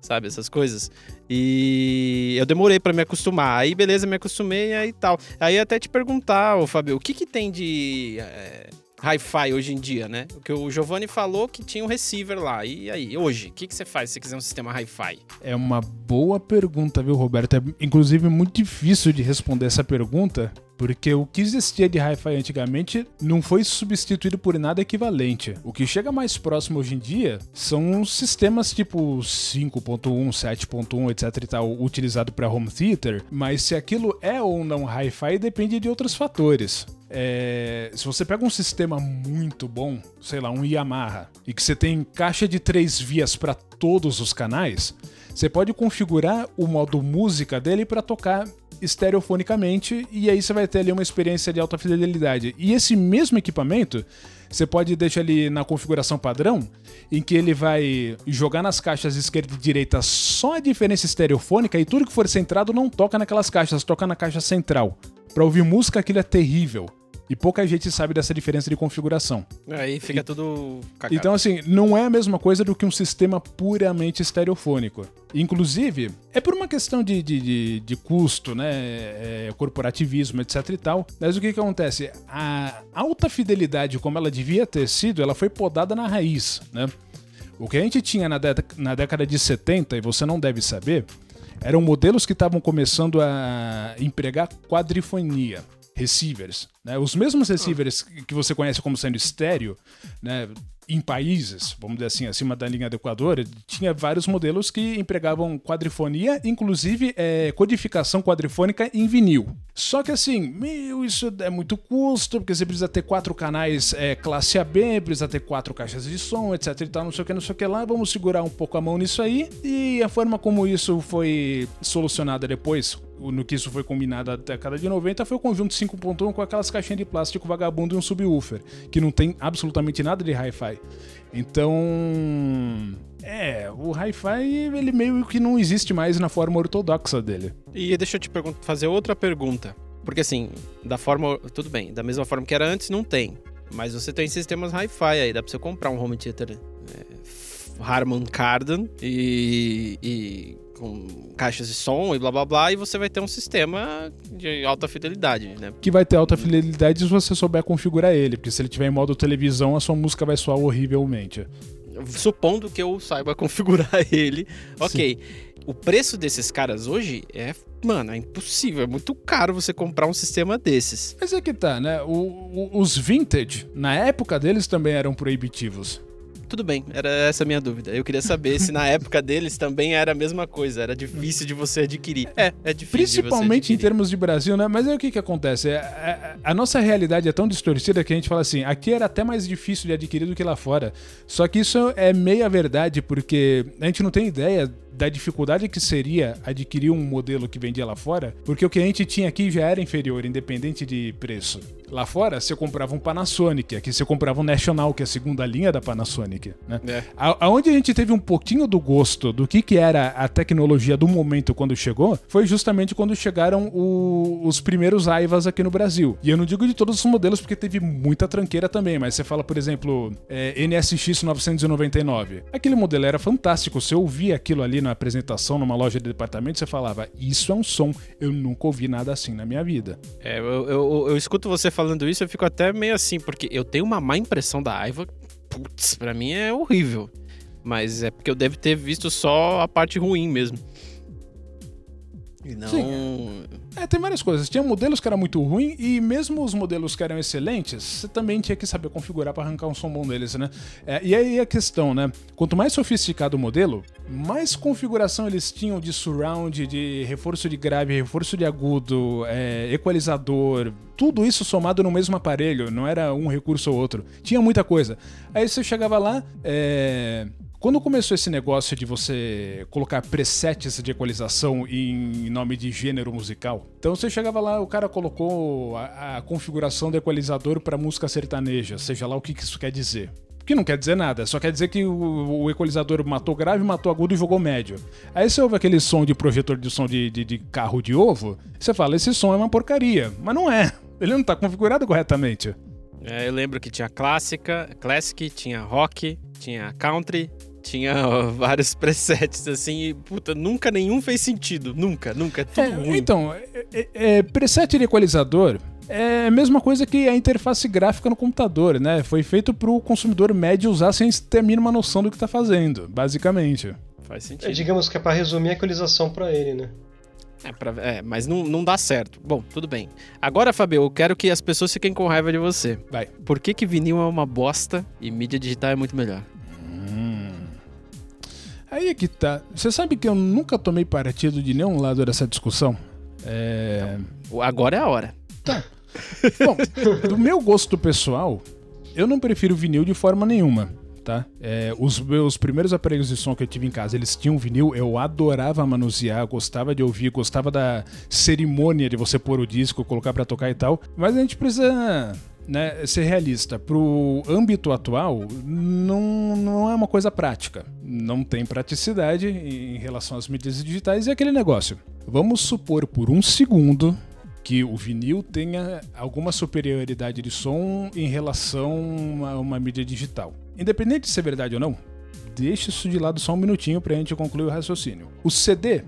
Sabe, essas coisas. E eu demorei pra me acostumar. Aí, beleza, me acostumei aí tal. Aí até te perguntar, ô Fabio, o que que tem de. é, Hi-Fi hoje em dia, né? O que o Giovanni falou que tinha um receiver lá. E aí, hoje, o que, que você faz se você quiser um sistema Hi-Fi? É uma boa pergunta, viu, Roberto? É inclusive muito difícil de responder essa pergunta, porque o que existia de Hi-Fi antigamente não foi substituído por nada equivalente. O que chega mais próximo hoje em dia são sistemas tipo 5.1, 7.1, etc e tal, utilizado para home theater, mas se aquilo é ou não Hi-Fi depende de outros fatores. É, se você pega um sistema muito bom, sei lá, um Yamaha, e que você tem caixa de três vias para todos os canais, você pode configurar o modo música dele para tocar estereofonicamente e aí você vai ter ali uma experiência de alta fidelidade. E esse mesmo equipamento, você pode deixar ele na configuração padrão, em que ele vai jogar nas caixas esquerda e direita só a diferença estereofônica e tudo que for centrado não toca naquelas caixas, toca na caixa central. Pra ouvir música aquilo é terrível. E pouca gente sabe dessa diferença de configuração. Aí fica tudo cagado. Então, assim, não é a mesma coisa do que um sistema puramente estereofônico. Inclusive, é por uma questão de, de, de, de custo, né? É, corporativismo, etc e tal. Mas o que, que acontece? A alta fidelidade, como ela devia ter sido, ela foi podada na raiz, né? O que a gente tinha na, na década de 70, e você não deve saber, eram modelos que estavam começando a empregar quadrifonia receivers. Né? Os mesmos receivers que você conhece como sendo estéreo, né? em países, vamos dizer assim, acima da linha do Equador, tinha vários modelos que empregavam quadrifonia, inclusive é, codificação quadrifônica em vinil. Só que assim, meu, isso é muito custo, porque você precisa ter quatro canais é, classe AB, precisa ter quatro caixas de som, etc e tal, não sei o que, não sei o que lá. Vamos segurar um pouco a mão nisso aí. E a forma como isso foi solucionada depois, no que isso foi combinado na década de 90 foi o conjunto 5.1 com aquelas caixinhas de plástico vagabundo e um subwoofer, que não tem absolutamente nada de hi-fi. Então, é, o hi-fi ele meio que não existe mais na forma ortodoxa dele. E deixa eu te fazer outra pergunta. Porque assim, da forma. Tudo bem, da mesma forma que era antes, não tem. Mas você tem sistemas hi-fi aí, dá pra você comprar um home theater é, Harman Kardon e, e com caixas de som e blá blá blá, e você vai ter um sistema de alta fidelidade, né? Que vai ter alta fidelidade se você souber configurar ele, porque se ele tiver em modo televisão, a sua música vai soar horrivelmente. Supondo que eu saiba (laughs) configurar ele, ok. Sim. O preço desses caras hoje é, mano, é impossível. É muito caro você comprar um sistema desses. Mas é que tá, né? O, o, os vintage, na época deles, também eram proibitivos. Tudo bem, era essa a minha dúvida. Eu queria saber se na época deles também era a mesma coisa, era difícil de você adquirir. É, é difícil. Principalmente em termos de Brasil, né? Mas aí o que, que acontece? É, é, a nossa realidade é tão distorcida que a gente fala assim: aqui era até mais difícil de adquirir do que lá fora. Só que isso é meia verdade, porque a gente não tem ideia da dificuldade que seria adquirir um modelo que vendia lá fora, porque o que a gente tinha aqui já era inferior, independente de preço. Lá fora, você comprava um Panasonic, aqui você comprava um National, que é a segunda linha da Panasonic. Né? É. Aonde a gente teve um pouquinho do gosto do que, que era a tecnologia do momento quando chegou, foi justamente quando chegaram o, os primeiros Aivas aqui no Brasil. E eu não digo de todos os modelos, porque teve muita tranqueira também, mas você fala, por exemplo, é, NSX 999. Aquele modelo era fantástico, você ouvia aquilo ali na apresentação numa loja de departamento, você falava, isso é um som, eu nunca ouvi nada assim na minha vida. É, eu, eu, eu escuto você falando isso, eu fico até meio assim, porque eu tenho uma má impressão da Aiva, putz, pra mim é horrível. Mas é porque eu devo ter visto só a parte ruim mesmo. E não. Sim. É, tem várias coisas. Tinha modelos que eram muito ruins e mesmo os modelos que eram excelentes, você também tinha que saber configurar para arrancar um som bom deles, né? É, e aí a questão, né? Quanto mais sofisticado o modelo, mais configuração eles tinham de surround, de reforço de grave, reforço de agudo, é, equalizador, tudo isso somado no mesmo aparelho, não era um recurso ou outro. Tinha muita coisa. Aí você chegava lá, é quando começou esse negócio de você colocar presets de equalização em nome de gênero musical, então você chegava lá, o cara colocou a, a configuração do equalizador para música sertaneja, seja lá o que isso quer dizer que não quer dizer nada, só quer dizer que o, o, equalizador matou grave, matou agudo e jogou médio. Aí você ouve aquele som de projetor de som de, de, de, carro de ovo, você fala, esse som é uma porcaria. Mas não é. (laughs) Ele não está configurado corretamente. É, eu lembro que tinha clássica, classic, tinha rock, tinha country, tinha (laughs) vários presets assim e, puta, nunca nenhum fez sentido. Nunca, nunca. É tudo é, ruim. Então, é, é, é, preset de equalizador é a mesma coisa que a interface gráfica no computador, né? Foi feito para o consumidor médio usar sem ter a mínima noção do que está fazendo, basicamente. Faz sentido. É, digamos que é para resumir a equalização para ele, né? É, pra, é, mas não, não dá certo. Bom, tudo bem. Agora, Fabio, eu quero que as pessoas fiquem com raiva de você. Vai. Por que, que vinil é uma bosta e mídia digital é muito melhor? Aí é que tá. Você sabe que eu nunca tomei partido de nenhum lado dessa discussão? É... Então, agora é a hora. Tá. Bom, do meu gosto pessoal, eu não prefiro vinil de forma nenhuma. Tá? É, os meus primeiros aparelhos de som que eu tive em casa, eles tinham vinil, eu adorava manusear, gostava de ouvir, gostava da cerimônia de você pôr o disco, colocar para tocar e tal. Mas a gente precisa né, ser realista. Pro âmbito atual, não, não é uma coisa prática. Não tem praticidade em relação às mídias digitais e aquele negócio. Vamos supor por um segundo que o vinil tenha alguma superioridade de som em relação a uma mídia digital. Independente de ser verdade ou não, deixa isso de lado só um minutinho pra gente concluir o raciocínio. O CD,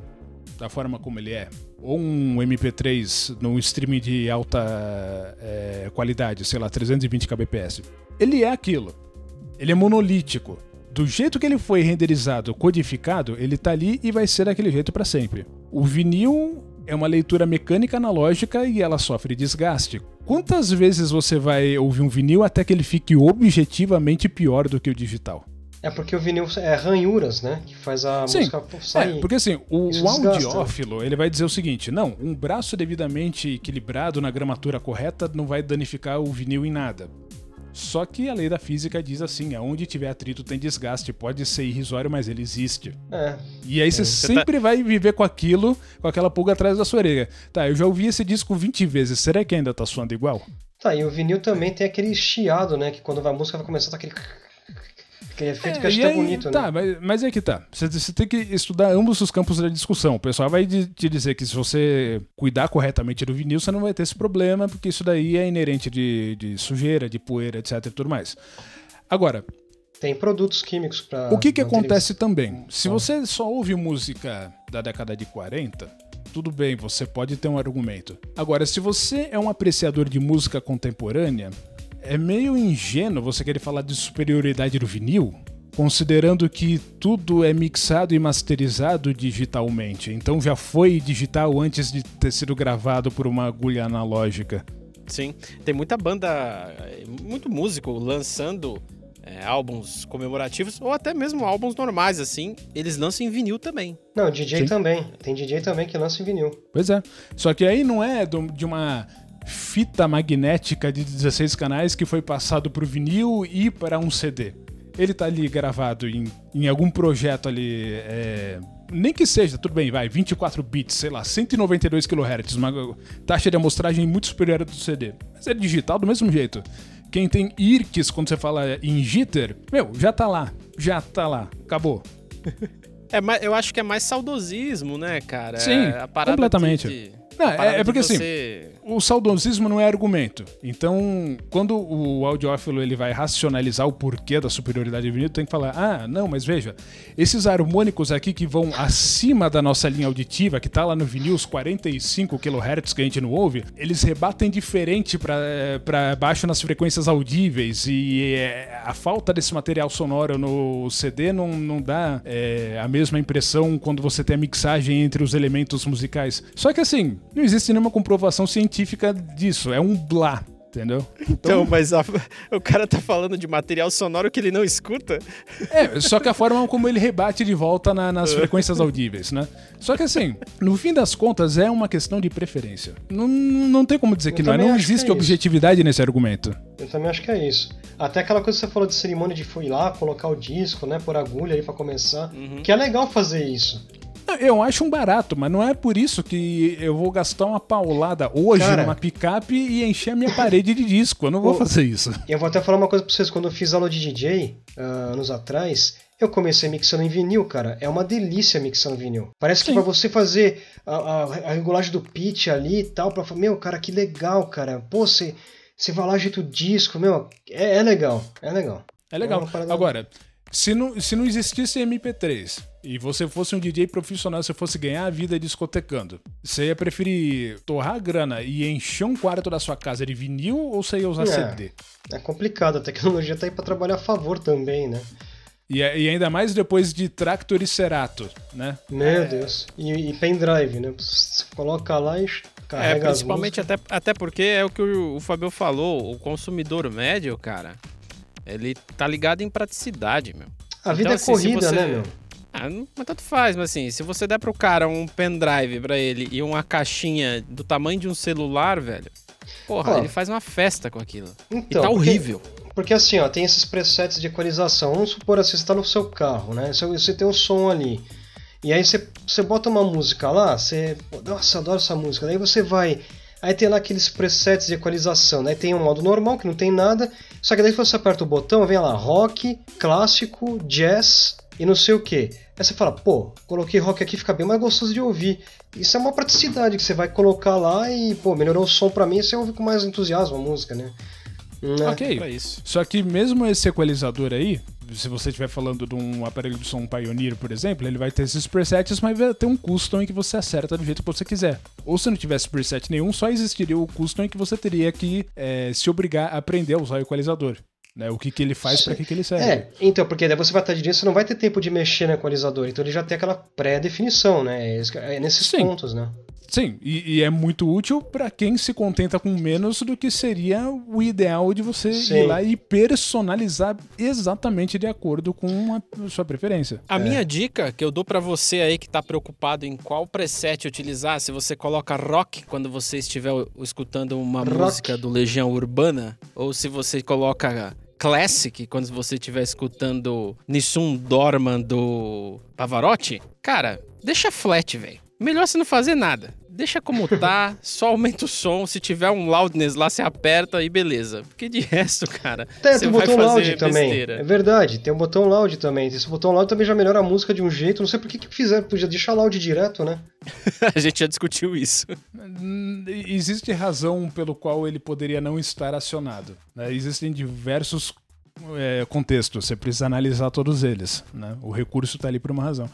da forma como ele é, ou um MP3 num streaming de alta é, qualidade, sei lá, 220 kbps, ele é aquilo. Ele é monolítico. Do jeito que ele foi renderizado, codificado, ele tá ali e vai ser daquele jeito para sempre. O vinil é uma leitura mecânica analógica e ela sofre desgaste. Quantas vezes você vai ouvir um vinil até que ele fique objetivamente pior do que o digital? É porque o vinil é ranhuras, né? Que faz a Sim. música sair. É, porque assim, o, o desgasta. audiófilo, ele vai dizer o seguinte, não, um braço devidamente equilibrado na gramatura correta não vai danificar o vinil em nada. Só que a lei da física diz assim, aonde tiver atrito tem desgaste, pode ser irrisório, mas ele existe. É. E aí você Você sempre vai viver com aquilo, com aquela pulga atrás da sua orelha. Tá, eu já ouvi esse disco 20 vezes, será que ainda tá soando igual? Tá, e o vinil também tem aquele chiado, né? Que quando a música vai começar, tá aquele. Aquele efeito É, que é aí- bonito, tá, né? mas, mas é que tá. Você, você tem que estudar ambos os campos da discussão. O pessoal vai te dizer que se você cuidar corretamente do vinil, você não vai ter esse problema, porque isso daí é inerente de, de sujeira, de poeira, etc e tudo mais. Agora, Tem produtos químicos pra. o que que acontece eles- também? Se você só ouve música da década de 40, tudo bem, você pode ter um argumento. Agora, se você é um apreciador de música contemporânea, é meio ingênuo você querer falar de superioridade do vinil, considerando que tudo é mixado e masterizado digitalmente. Então já foi digital antes de ter sido gravado por uma agulha analógica. Sim, tem muita banda, muito músico lançando é, álbuns comemorativos ou até mesmo álbuns normais, assim. Eles lançam em vinil também. Não, DJ Sim. também. Tem DJ também que lança em vinil. Pois é. Só que aí não é de uma fita magnética de 16 canais que foi passado pro vinil e para um CD. Ele tá ali gravado em, em algum projeto ali. é, nem que seja, tudo bem, vai, 24 bits, sei lá, 192 kHz, uma taxa de amostragem muito superior à do CD. Mas é digital do mesmo jeito. Quem tem IRCs, quando você fala em jitter, meu, já tá lá. Já tá lá. Acabou. (laughs) É, mas eu acho que é mais saudosismo, né, cara? Sim, É completamente. de- de- Não, é- é porque assim, você- o saudosismo não é argumento. Então, quando o audiófilo ele vai racionalizar o porquê da superioridade do vinil, tem que falar: ah, não, mas veja, esses harmônicos aqui que vão acima da nossa linha auditiva, que tá lá no vinil, os 45 kHz que a gente não ouve, eles rebatem diferente para baixo nas frequências audíveis. E é, a falta desse material sonoro no CD não, não dá é, a mesma impressão quando você tem a mixagem entre os elementos musicais. Só que assim, não existe nenhuma comprovação científica disso. É um blá. Entendeu? Então, mas a- (laughs) o cara tá falando de material sonoro que ele não escuta? É, só que a forma como ele rebate de volta na- nas (laughs) frequências audíveis, né? Só que assim, no fim das contas, é uma questão de preferência. Não, não tem como dizer que não é. Não existe é isso. objetividade nesse argumento. Eu também acho que é isso. Até aquela coisa que você falou de cerimônia de fui lá, colocar o disco, né? Por agulha aí pra começar. Uhum. Que é legal fazer isso. Eu acho um barato, mas não é por isso que eu vou gastar uma paulada hoje Cara. numa picape e encher a minha parede de disco. Eu não vou fazer isso. Eu vou até falar uma coisa pra vocês. Quando eu fiz aula de DJ, ah, anos atrás, eu comecei mixando em vinil, cara. É uma delícia mixando vinil. Parece que Sim. pra você fazer a, a- a regulagem do pitch ali e tal, pra falar, meu, cara, que legal, cara. Pô, você, você vai lá, ajeita o disco, meu, é, é legal, é legal. É legal. É Agora, se não, se não existisse MP3 e você fosse um DJ profissional, você fosse ganhar a vida discotecando, você ia preferir torrar a grana e encher um quarto da sua casa de vinil ou você ia usar É. CD? É complicado, a tecnologia tá aí pra trabalhar a favor também, né? E, e ainda mais depois de Tractor e Cerato, né? Meu Deus. E, e pendrive, né? Você coloca lá e É, principalmente até, até porque é o que o, o Fabio falou, o consumidor médio, cara, ele tá ligado em praticidade, meu. A vida Então, é assim, se corrida, você- né, meu? Ah, mas tanto faz, mas assim, se você der pro cara um pendrive pra ele e uma caixinha do tamanho de um celular, velho, porra, Ó. ele faz uma festa com aquilo. Então, e tá porque- horrível. Porque assim, ó, tem esses presets de equalização. Vamos supor assim, você tá no seu carro, né? Você, você tem um som ali. E aí você, você bota uma música lá, você. Nossa, adoro essa música. Daí você vai. Aí tem lá aqueles presets de equalização, né? Tem um modo normal, que não tem nada. Só que daí você aperta o botão, vem lá rock, clássico, jazz, e não sei o que. Aí você fala, pô, coloquei rock aqui, fica bem mais gostoso de ouvir. Isso é uma praticidade que você vai colocar lá e, pô, melhorou o som pra mim e você ouve com mais entusiasmo a música, né? Né? Ok. Só que mesmo esse equalizador aí, se você estiver falando de um aparelho de som Pioneer, por exemplo, ele vai ter esses presets, mas vai ter um custom em que você acerta do jeito que você quiser. Ou se não tivesse preset nenhum, só existiria o custom em que você teria que é, se obrigar a aprender a usar o equalizador. Né, o que, que ele faz para que, que ele serve. É, então, porque daí você vai estar dirigindo, você não vai ter tempo de mexer no equalizador, então ele já tem aquela pré-definição, né? É, é nesses Sim. pontos, né? Sim, e, e é muito útil para quem se contenta com menos do que seria o ideal de você Sim. ir lá e personalizar exatamente de acordo com a sua preferência. A é. minha dica que eu dou para você aí que tá preocupado em qual preset utilizar, se você coloca rock quando você estiver escutando uma rock. música do Legião Urbana, ou se você coloca Classic, quando você estiver escutando Nissun Dorman do Pavarotti, cara, deixa flat, velho. Melhor você não fazer nada deixa como tá, só aumenta o som. Se tiver um loudness lá, você aperta e beleza. Porque de resto, cara. É, tem o botão loud também. É verdade, tem o botão loud também. Esse botão loud também já melhora a música de um jeito. Não sei por que, que fizeram, podia deixar loud direto, né? (laughs) a gente já discutiu isso. Existe razão pelo qual ele poderia não estar acionado. Né? Existem diversos é, contextos, você precisa analisar todos eles. Né? O recurso está ali por uma razão.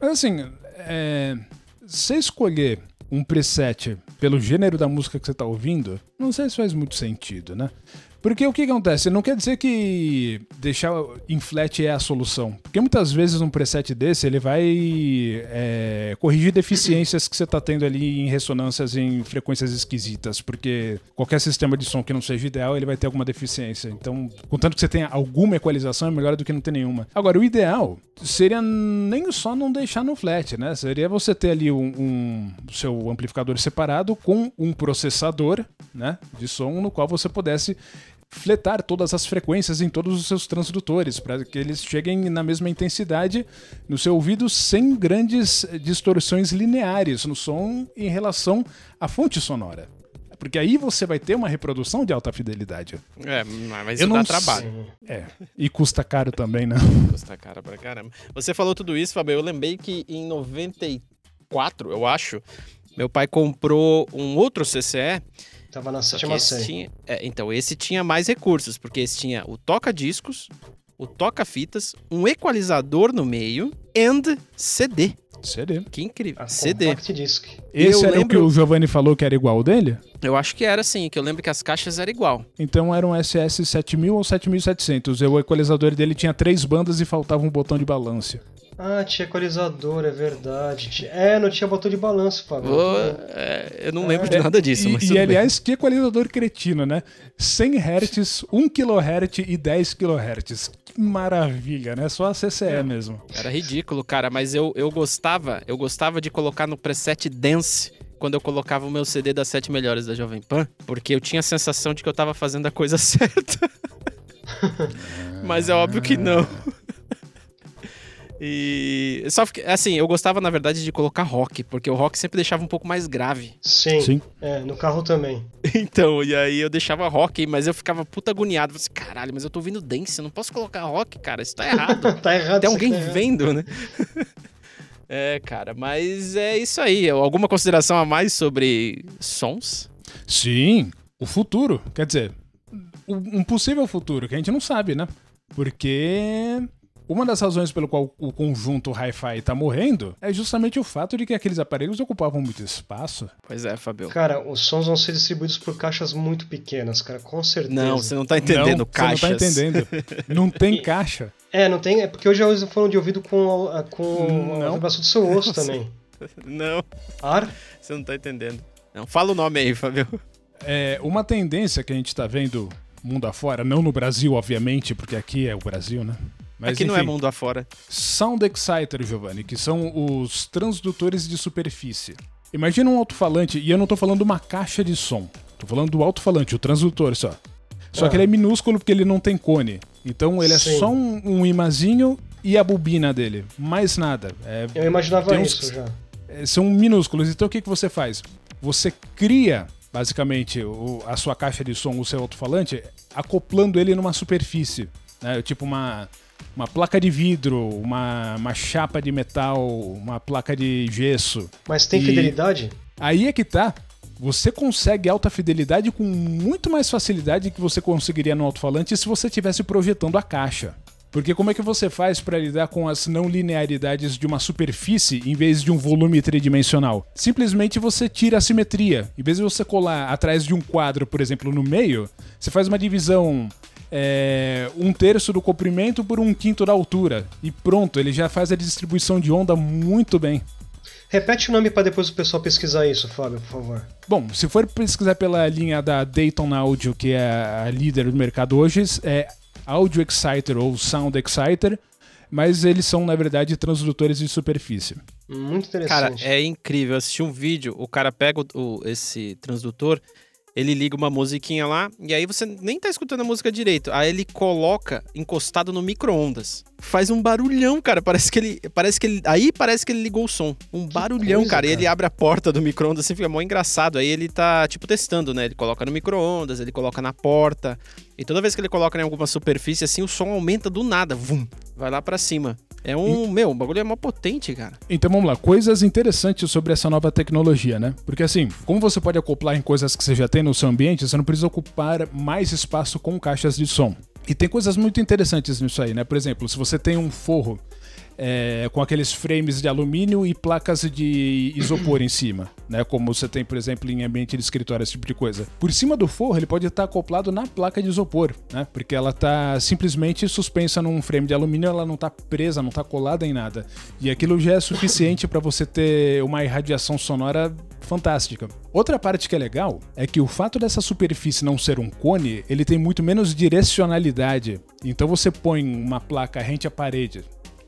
Mas assim, é, você escolher um preset pelo gênero da música que você está ouvindo, não sei se faz muito sentido, né? Porque o que acontece? Não quer dizer que deixar em flat é a solução. Porque muitas vezes um preset desse ele vai é, corrigir deficiências que você está tendo ali em ressonâncias em frequências esquisitas. Porque qualquer sistema de som que não seja ideal ele vai ter alguma deficiência. Então, contanto que você tenha alguma equalização, é melhor do que não ter nenhuma. Agora, o ideal seria nem só não deixar no flat, né? Seria você ter ali um, um seu amplificador separado com um processador né, de som no qual você pudesse fletar todas as frequências em todos os seus transdutores, para que eles cheguem na mesma intensidade no seu ouvido sem grandes distorções lineares no som em relação à fonte sonora. Porque aí você vai ter uma reprodução de alta fidelidade. É, mas isso Eu dá não trabalho. É. E custa caro também, né? (laughs) Custa caro pra caramba. Você falou tudo isso, Fabio. Eu lembrei que em 94, eu acho, meu pai comprou um outro CCE Tava na sétima série. Tinha, é, então, esse tinha mais recursos, porque esse tinha o toca-discos, o toca-fitas, um equalizador no meio e CD. CD. Que incrível. A CD. Disc. Esse eu era lembro... o que o Giovanni falou que era igual dele? Eu acho que era sim, que eu lembro que as caixas eram igual. Então era um SS 7000 ou 7700. O equalizador dele tinha três bandas e faltava um botão de balanço. Ah, tinha equalizador, é verdade. É, não tinha botão de balanço, Fábio. Oh, é, eu não lembro é, de nada disso. E, e aliás, que equalizador cretino, né? 100 Hz, 1 kHz e 10 kHz. Que maravilha, né? Só a CCE é. mesmo. Era ridículo, cara, mas eu, eu gostava, eu gostava de colocar no preset Dance quando eu colocava o meu CD das sete melhores da Jovem Pan, porque eu tinha a sensação de que eu tava fazendo a coisa (laughs) certa. (laughs) mas é óbvio que não. E só assim, eu gostava na verdade de colocar rock, porque o rock sempre deixava um pouco mais grave. Sim. Sim. É, no carro também. então, e aí eu deixava rock, mas eu ficava puta agoniado. Falei assim, caralho, mas eu tô ouvindo dance, eu não posso colocar rock, cara, isso tá errado. (laughs) tá errado. Tem alguém tá vendo, né? (laughs) é, cara, mas é isso aí. Alguma consideração a mais sobre sons? Sim, o futuro. Quer dizer, um possível futuro que a gente não sabe, né? Porque uma das razões pelo qual o conjunto Hi-Fi tá morrendo é justamente o fato de que aqueles aparelhos ocupavam muito espaço. Pois é, Fabio. Cara, os sons vão ser distribuídos por caixas muito pequenas, cara, com certeza. Não, você não tá entendendo não, caixas. Você não tá entendendo. Não (laughs) tem caixa. É, não tem. É porque hoje eu fone de ouvido com, a, com não. a vibração do seu osso também. (laughs) Não. Ar? Você não tá entendendo. Não, fala o nome aí, Fabio. É, uma tendência que a gente tá vendo mundo afora, não no Brasil, obviamente, porque aqui é o Brasil, né? Mas, Aqui enfim, não é mundo afora. Sound Exciter, Giovanni, que são os transdutores de superfície. Imagina um alto-falante, e eu não tô falando uma caixa de som. Tô falando do alto-falante, o transdutor só. Só ah. que ele é minúsculo porque ele não tem cone. Então ele é Sim. só um, um imazinho e a bobina dele. Mais nada. É, eu imaginava uns, isso já. É, são minúsculos. Então o que, que você faz? Você cria, basicamente, o, a sua caixa de som, o seu alto-falante, acoplando ele numa superfície. Né? Tipo uma uma placa de vidro, uma, uma chapa de metal, uma placa de gesso. Mas tem E- fidelidade? Aí é que tá. Você consegue alta fidelidade com muito mais facilidade que você conseguiria no alto-falante se você estivesse projetando a caixa. Porque como é que você faz para lidar com as não linearidades de uma superfície em vez de um volume tridimensional? Simplesmente você tira a simetria. Em vez de você colar atrás de um quadro, por exemplo, no meio, você faz uma divisão é, um terço do comprimento por um quinto da altura. E pronto, ele já faz a distribuição de onda muito bem. Repete o nome para depois o pessoal pesquisar isso, Fábio, por favor. Bom, se for pesquisar pela linha da Dayton Audio, que é a líder do mercado hoje, é Audio Exciter ou Sound Exciter, mas eles são, na verdade, transdutores de superfície. Muito Cara, interessante. é incrível. Eu assisti um vídeo, o cara pega o- esse transdutor, ele liga uma musiquinha lá, e aí você nem tá escutando a música direito. Aí ele coloca encostado no micro-ondas. Faz um barulhão, cara. Parece que ele. Parece que ele. Aí parece que ele ligou o som. Um barulhão, coisa, cara. E cara. ele abre a porta do micro-ondas assim, fica mó engraçado. Aí ele tá, tipo, testando, né? Ele coloca no micro-ondas, ele coloca na porta. E toda vez que ele coloca em alguma superfície, assim, o som aumenta do nada. Vum! Vai lá pra cima. É um. Meu, o bagulho é mó potente, cara. Então vamos lá, coisas interessantes sobre essa nova tecnologia, né? Porque assim, como você pode acoplar em coisas que você já tem no seu ambiente, você não precisa ocupar mais espaço com caixas de som. E tem coisas muito interessantes nisso aí, né? Por exemplo, se você tem um forro é, com aqueles frames de alumínio e placas de isopor em cima, né? Como você tem, por exemplo, em ambiente de escritório, esse tipo de coisa. Por cima do forro, ele pode estar acoplado na placa de isopor, né? Porque ela está simplesmente suspensa num frame de alumínio, ela não está presa, não está colada em nada. E aquilo já é suficiente para você ter uma irradiação sonora fantástica. Outra parte que é legal é que o fato dessa superfície não ser um cone, ele tem muito menos direcionalidade. Então você põe uma placa rente à parede,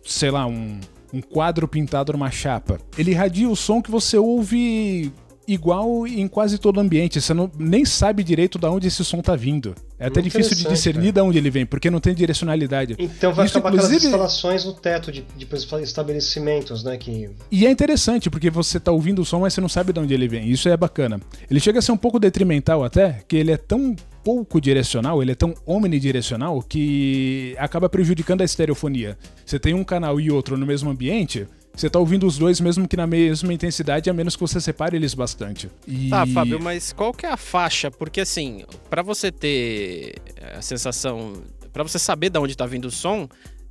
sei lá, um, um quadro pintado numa chapa. Ele irradia o som que você ouve igual em quase todo ambiente. Você não, nem sabe direito de onde esse som tá vindo. É até Muito difícil de discernir de onde ele vem, porque não tem direcionalidade. Então vai Isso, ficar para aquelas inclusive- instalações no teto de, de estabelecimentos, né? Que E é interessante, porque você tá ouvindo o som, mas você não sabe de onde ele vem. Isso é bacana. Ele chega a ser um pouco detrimental até, que ele é tão pouco direcional, ele é tão omnidirecional, que acaba prejudicando a estereofonia. Você tem um canal e outro no mesmo ambiente, você tá ouvindo os dois mesmo que na mesma intensidade, a menos que você separe eles bastante. E... Tá, Fábio, mas qual que é a faixa? Porque assim, pra você ter a sensação, Pra você saber de onde tá vindo o som,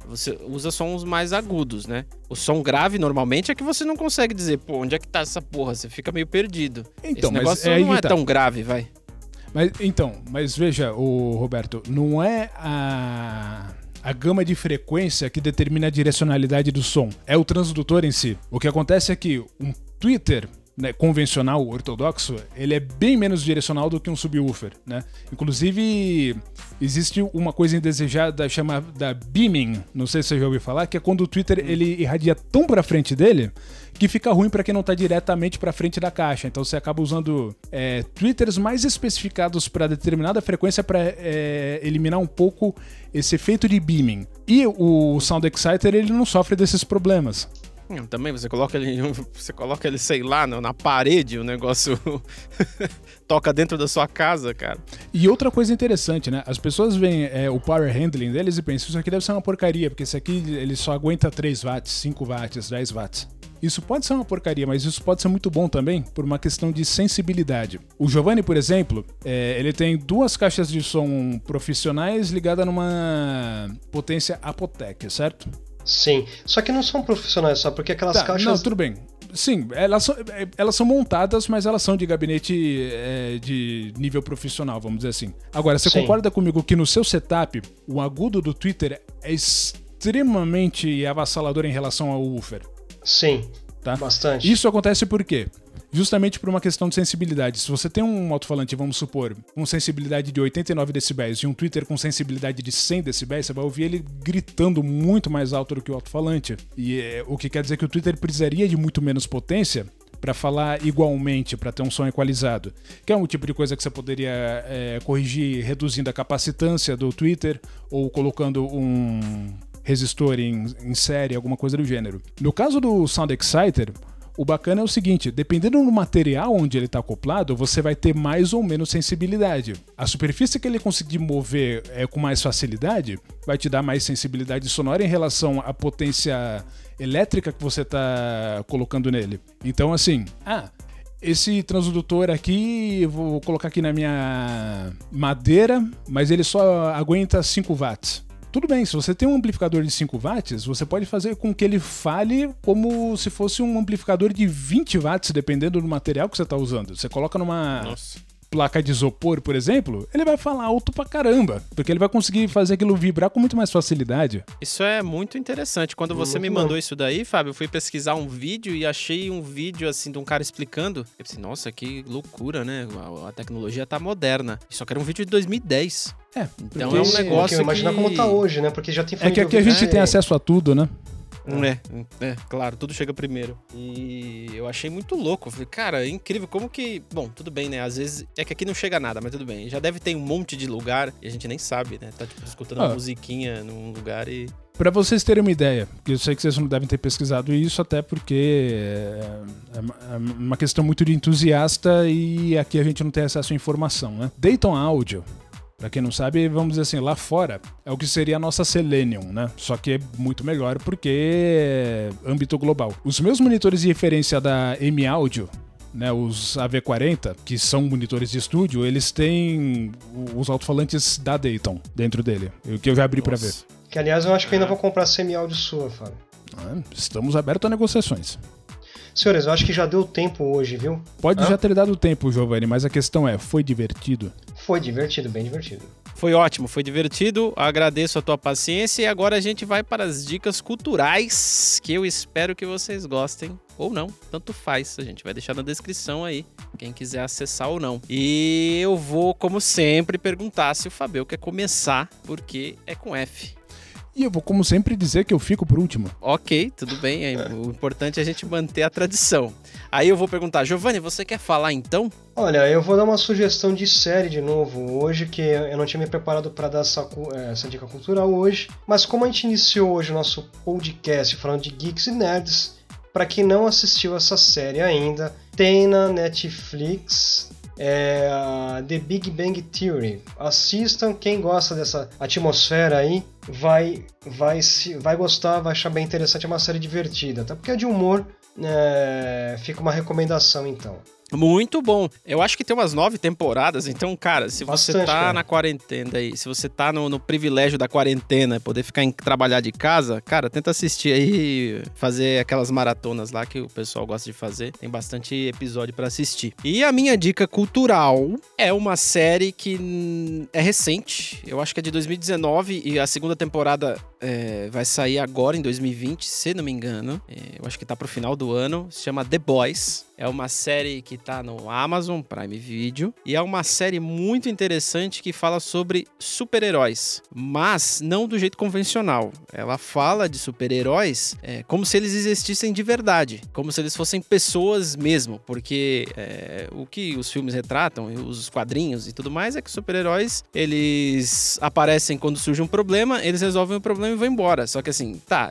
você usa sons mais agudos, né? O som grave normalmente é que você não consegue dizer, pô, onde é que tá essa porra? Você fica meio perdido. Então, Esse mas negócio é aí não é tá. tão grave, vai. Mas, então, mas veja, o Roberto, não é a, a gama de frequência que determina a direcionalidade do som, é o transdutor em si. O que acontece é que um tweeter né, convencional, ortodoxo, ele é bem menos direcional do que um subwoofer, né? Inclusive, existe uma coisa indesejada chamada beaming, não sei se você já ouviu falar, que é quando o Twitter ele irradia tão pra frente dele que fica ruim pra quem não tá diretamente pra frente da caixa. Então você acaba usando é, twitters mais especificados pra determinada frequência pra é, eliminar um pouco esse efeito de beaming. E o Sound Exciter ele não sofre desses problemas. Hum, Também você coloca ele, (laughs) você coloca ele, sei lá, na parede, o negócio (laughs) toca dentro da sua casa, cara. E outra coisa interessante, né? As pessoas veem é, o power handling deles e pensam, isso aqui deve ser uma porcaria, porque esse aqui ele só aguenta 3 watts, 5 watts, 10 watts. Isso pode ser uma porcaria, mas isso pode ser muito bom também por uma questão de sensibilidade. O Giovanni, por exemplo, é, ele tem duas caixas de som profissionais ligadas numa potência Apotec, certo? Sim. Só que não são profissionais só, porque aquelas Tá, caixas. Não, tudo bem. Sim, elas são, é, elas são montadas, mas elas são de gabinete é, de nível profissional, vamos dizer assim. Agora, você Sim. concorda comigo que no seu setup, o agudo do Twitter é extremamente avassalador em relação ao woofer? Sim. Tá? Bastante. Isso acontece por quê? Justamente por uma questão de sensibilidade. Se você tem um alto-falante, vamos supor, com sensibilidade de 89 decibéis e um Twitter com sensibilidade de 100 decibéis, você vai ouvir ele gritando muito mais alto do que o alto-falante. E é, o que quer dizer que o Twitter precisaria de muito menos potência para falar igualmente, para ter um som equalizado. Que é um tipo de coisa que você poderia é, corrigir reduzindo a capacitância do Twitter ou colocando um resistor em, em série, alguma coisa do gênero. No caso do Sound Exciter, O bacana é o seguinte: dependendo do material onde ele está acoplado, você vai ter mais ou menos sensibilidade. A superfície que ele conseguir mover é, com mais facilidade vai te dar mais sensibilidade sonora em relação à potência elétrica que você está colocando nele. Então, assim, ah, esse transdutor aqui, vou colocar aqui na minha madeira, mas ele só aguenta 5 watts. Tudo bem, se você tem um amplificador de 5 watts, você pode fazer com que ele fale como se fosse um amplificador de 20 watts, dependendo do material que você está usando. Você coloca numa Nossa. Placa de isopor, por exemplo, ele vai falar alto pra caramba, porque ele vai conseguir fazer aquilo vibrar com muito mais facilidade. Isso é muito interessante. Quando você Muito me mandou isso daí, Fábio, eu fui pesquisar um vídeo e achei um vídeo assim de um cara explicando. Eu pensei, nossa, que loucura, né? A, a tecnologia tá moderna. Só que era um vídeo de 2010. É, Então é um negócio Imagina que... como tá hoje, né? Porque já tem É que aqui a gente ouvido. tem acesso a tudo, né? É, é, claro, tudo chega primeiro. E eu achei muito louco. Falei, cara, é incrível como que. Bom, tudo bem, né? Às vezes é que aqui não chega nada, mas tudo bem. Já deve ter um monte de lugar e a gente nem sabe, né? Tá tipo escutando Ah. uma musiquinha num lugar e. Pra vocês terem uma ideia, porque eu sei que vocês não devem ter pesquisado isso, até porque é é uma questão muito de entusiasta e aqui a gente não tem acesso à informação, né? Dayton Audio, pra quem não sabe, vamos dizer assim, lá fora é o que seria a nossa Selenium, né? Só que é muito melhor porque é âmbito global. Os meus monitores de referência da M Audio, né, os AV40, que são monitores de estúdio, eles têm os alto-falantes da Dayton dentro dele, o que eu já abri pra ver. Que aliás eu acho que eu ainda vou comprar semi-áudio sua, Fábio. Ah, Estamos abertos a negociações. Senhores, eu acho que já deu tempo hoje, viu? Pode Hã? já ter dado tempo, Giovanni, mas a questão é, foi divertido? Foi divertido, bem divertido. Foi ótimo, foi divertido. Agradeço a tua paciência e agora a gente vai para as dicas culturais que eu espero que vocês gostem ou não, tanto faz. A gente vai deixar na descrição aí, quem quiser acessar ou não. E eu vou, como sempre, perguntar se o Fabio quer começar, porque é com F. E eu vou, como sempre, dizer que eu fico por último. Ok, tudo bem. é- O importante é a gente manter a tradição. Aí eu vou perguntar, Giovanni, você quer falar então? Olha, eu vou dar uma sugestão de série de novo hoje, que eu não tinha me preparado para dar essa, eh, essa dica cultural hoje. Mas como a gente iniciou hoje o nosso podcast falando de geeks e nerds, para quem não assistiu essa série ainda, tem na Netflix é, The Big Bang Theory. Assistam, quem gosta dessa atmosfera aí vai, vai, se, vai gostar, vai achar bem interessante, é uma série divertida, até porque é de humor, é, fica uma recomendação então. Muito bom. Eu acho que tem umas nove temporadas, então, cara, se você Bastante, tá cara. na quarentena aí, se você tá no, no privilégio da quarentena, poder ficar em trabalhar de casa, cara, tenta assistir aí, fazer aquelas maratonas lá que o pessoal gosta de fazer. Tem bastante episódio pra assistir. E a minha dica cultural é uma série que é recente, eu acho que é de 2019 e a segunda temporada é, vai sair agora em 2020, se não me engano. É, eu acho que tá pro final do ano. Se chama The Boys. É uma série que tá no Amazon Prime Video e é uma série muito interessante que fala sobre super-heróis, mas não do jeito convencional. Ela fala de super-heróis é, como se eles existissem de verdade, como se eles fossem pessoas mesmo, porque é, o que os filmes retratam, os quadrinhos e tudo mais, é que super-heróis eles aparecem quando surge um problema, eles resolvem o problema e vão embora. Só que assim, tá,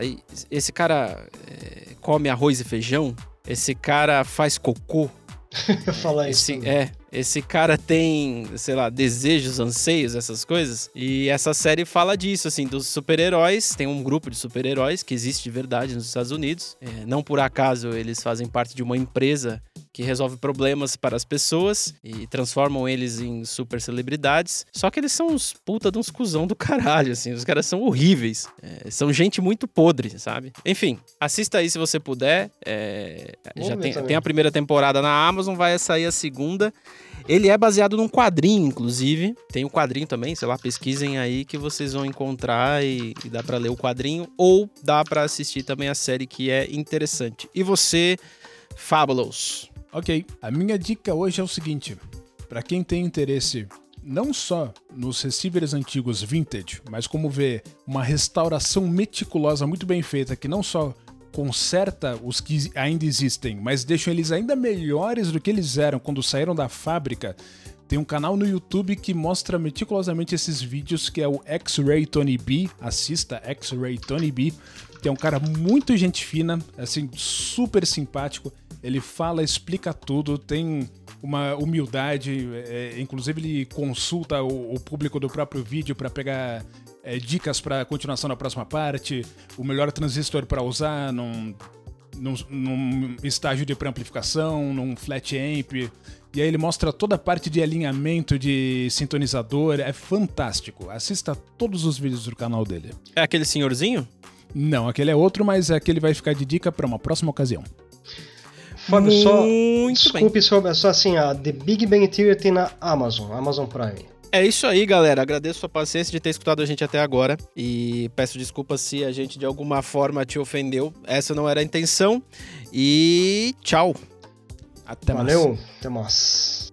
esse cara é, come arroz e feijão, esse cara faz cocô, (laughs) falar isso. esse, é, esse cara tem, sei lá, desejos, anseios, essas coisas. E essa série fala disso, assim, dos super-heróis. Tem um grupo de super-heróis que existe de verdade nos Estados Unidos. É, não por acaso eles fazem parte de uma empresa que resolve problemas para as pessoas e transformam eles em super celebridades. Só que eles são uns puta de uns cuzão do caralho, assim. Os caras são horríveis. É, são gente muito podre, sabe? Enfim, assista aí se você puder. É, já tem, tem a primeira temporada na Amazon, vai sair a segunda. Ele é baseado num quadrinho, inclusive. Tem o quadrinho também, sei lá, pesquisem aí que vocês vão encontrar e, e dá pra ler o quadrinho. Ou dá pra assistir também a série que é interessante. E você, Fabulous? Ok, a minha dica hoje é o seguinte: para quem tem interesse não só nos receivers antigos vintage, mas como ver uma restauração meticulosa muito bem feita que não só conserta os que ainda existem, mas deixam eles ainda melhores do que eles eram quando saíram da fábrica. Tem um canal no YouTube que mostra meticulosamente esses vídeos, que é o X-Ray Tony B. Assista X-Ray Tony B. Que é um cara muito gente fina, assim, super simpático. Ele fala, explica tudo, tem uma humildade, é, inclusive ele consulta o, o, público do próprio vídeo para pegar é, dicas para continuação na próxima parte, o melhor transistor para usar num, num, num estágio de pré-amplificação, num flat amp. E aí ele mostra toda a parte de alinhamento de sintonizador, é fantástico. Assista todos os vídeos do canal dele. É aquele senhorzinho? Não, aquele é outro, mas aquele vai ficar de dica para uma próxima ocasião. Fábio, só desculpe sobre só assim, a The Big Bang Theory tem na Amazon, Amazon Prime. É isso aí, galera. Agradeço a sua paciência de ter escutado a gente até agora e peço desculpas se a gente de alguma forma te ofendeu. Essa não era a intenção. E tchau. Até Valeu. mais. Valeu. Até mais.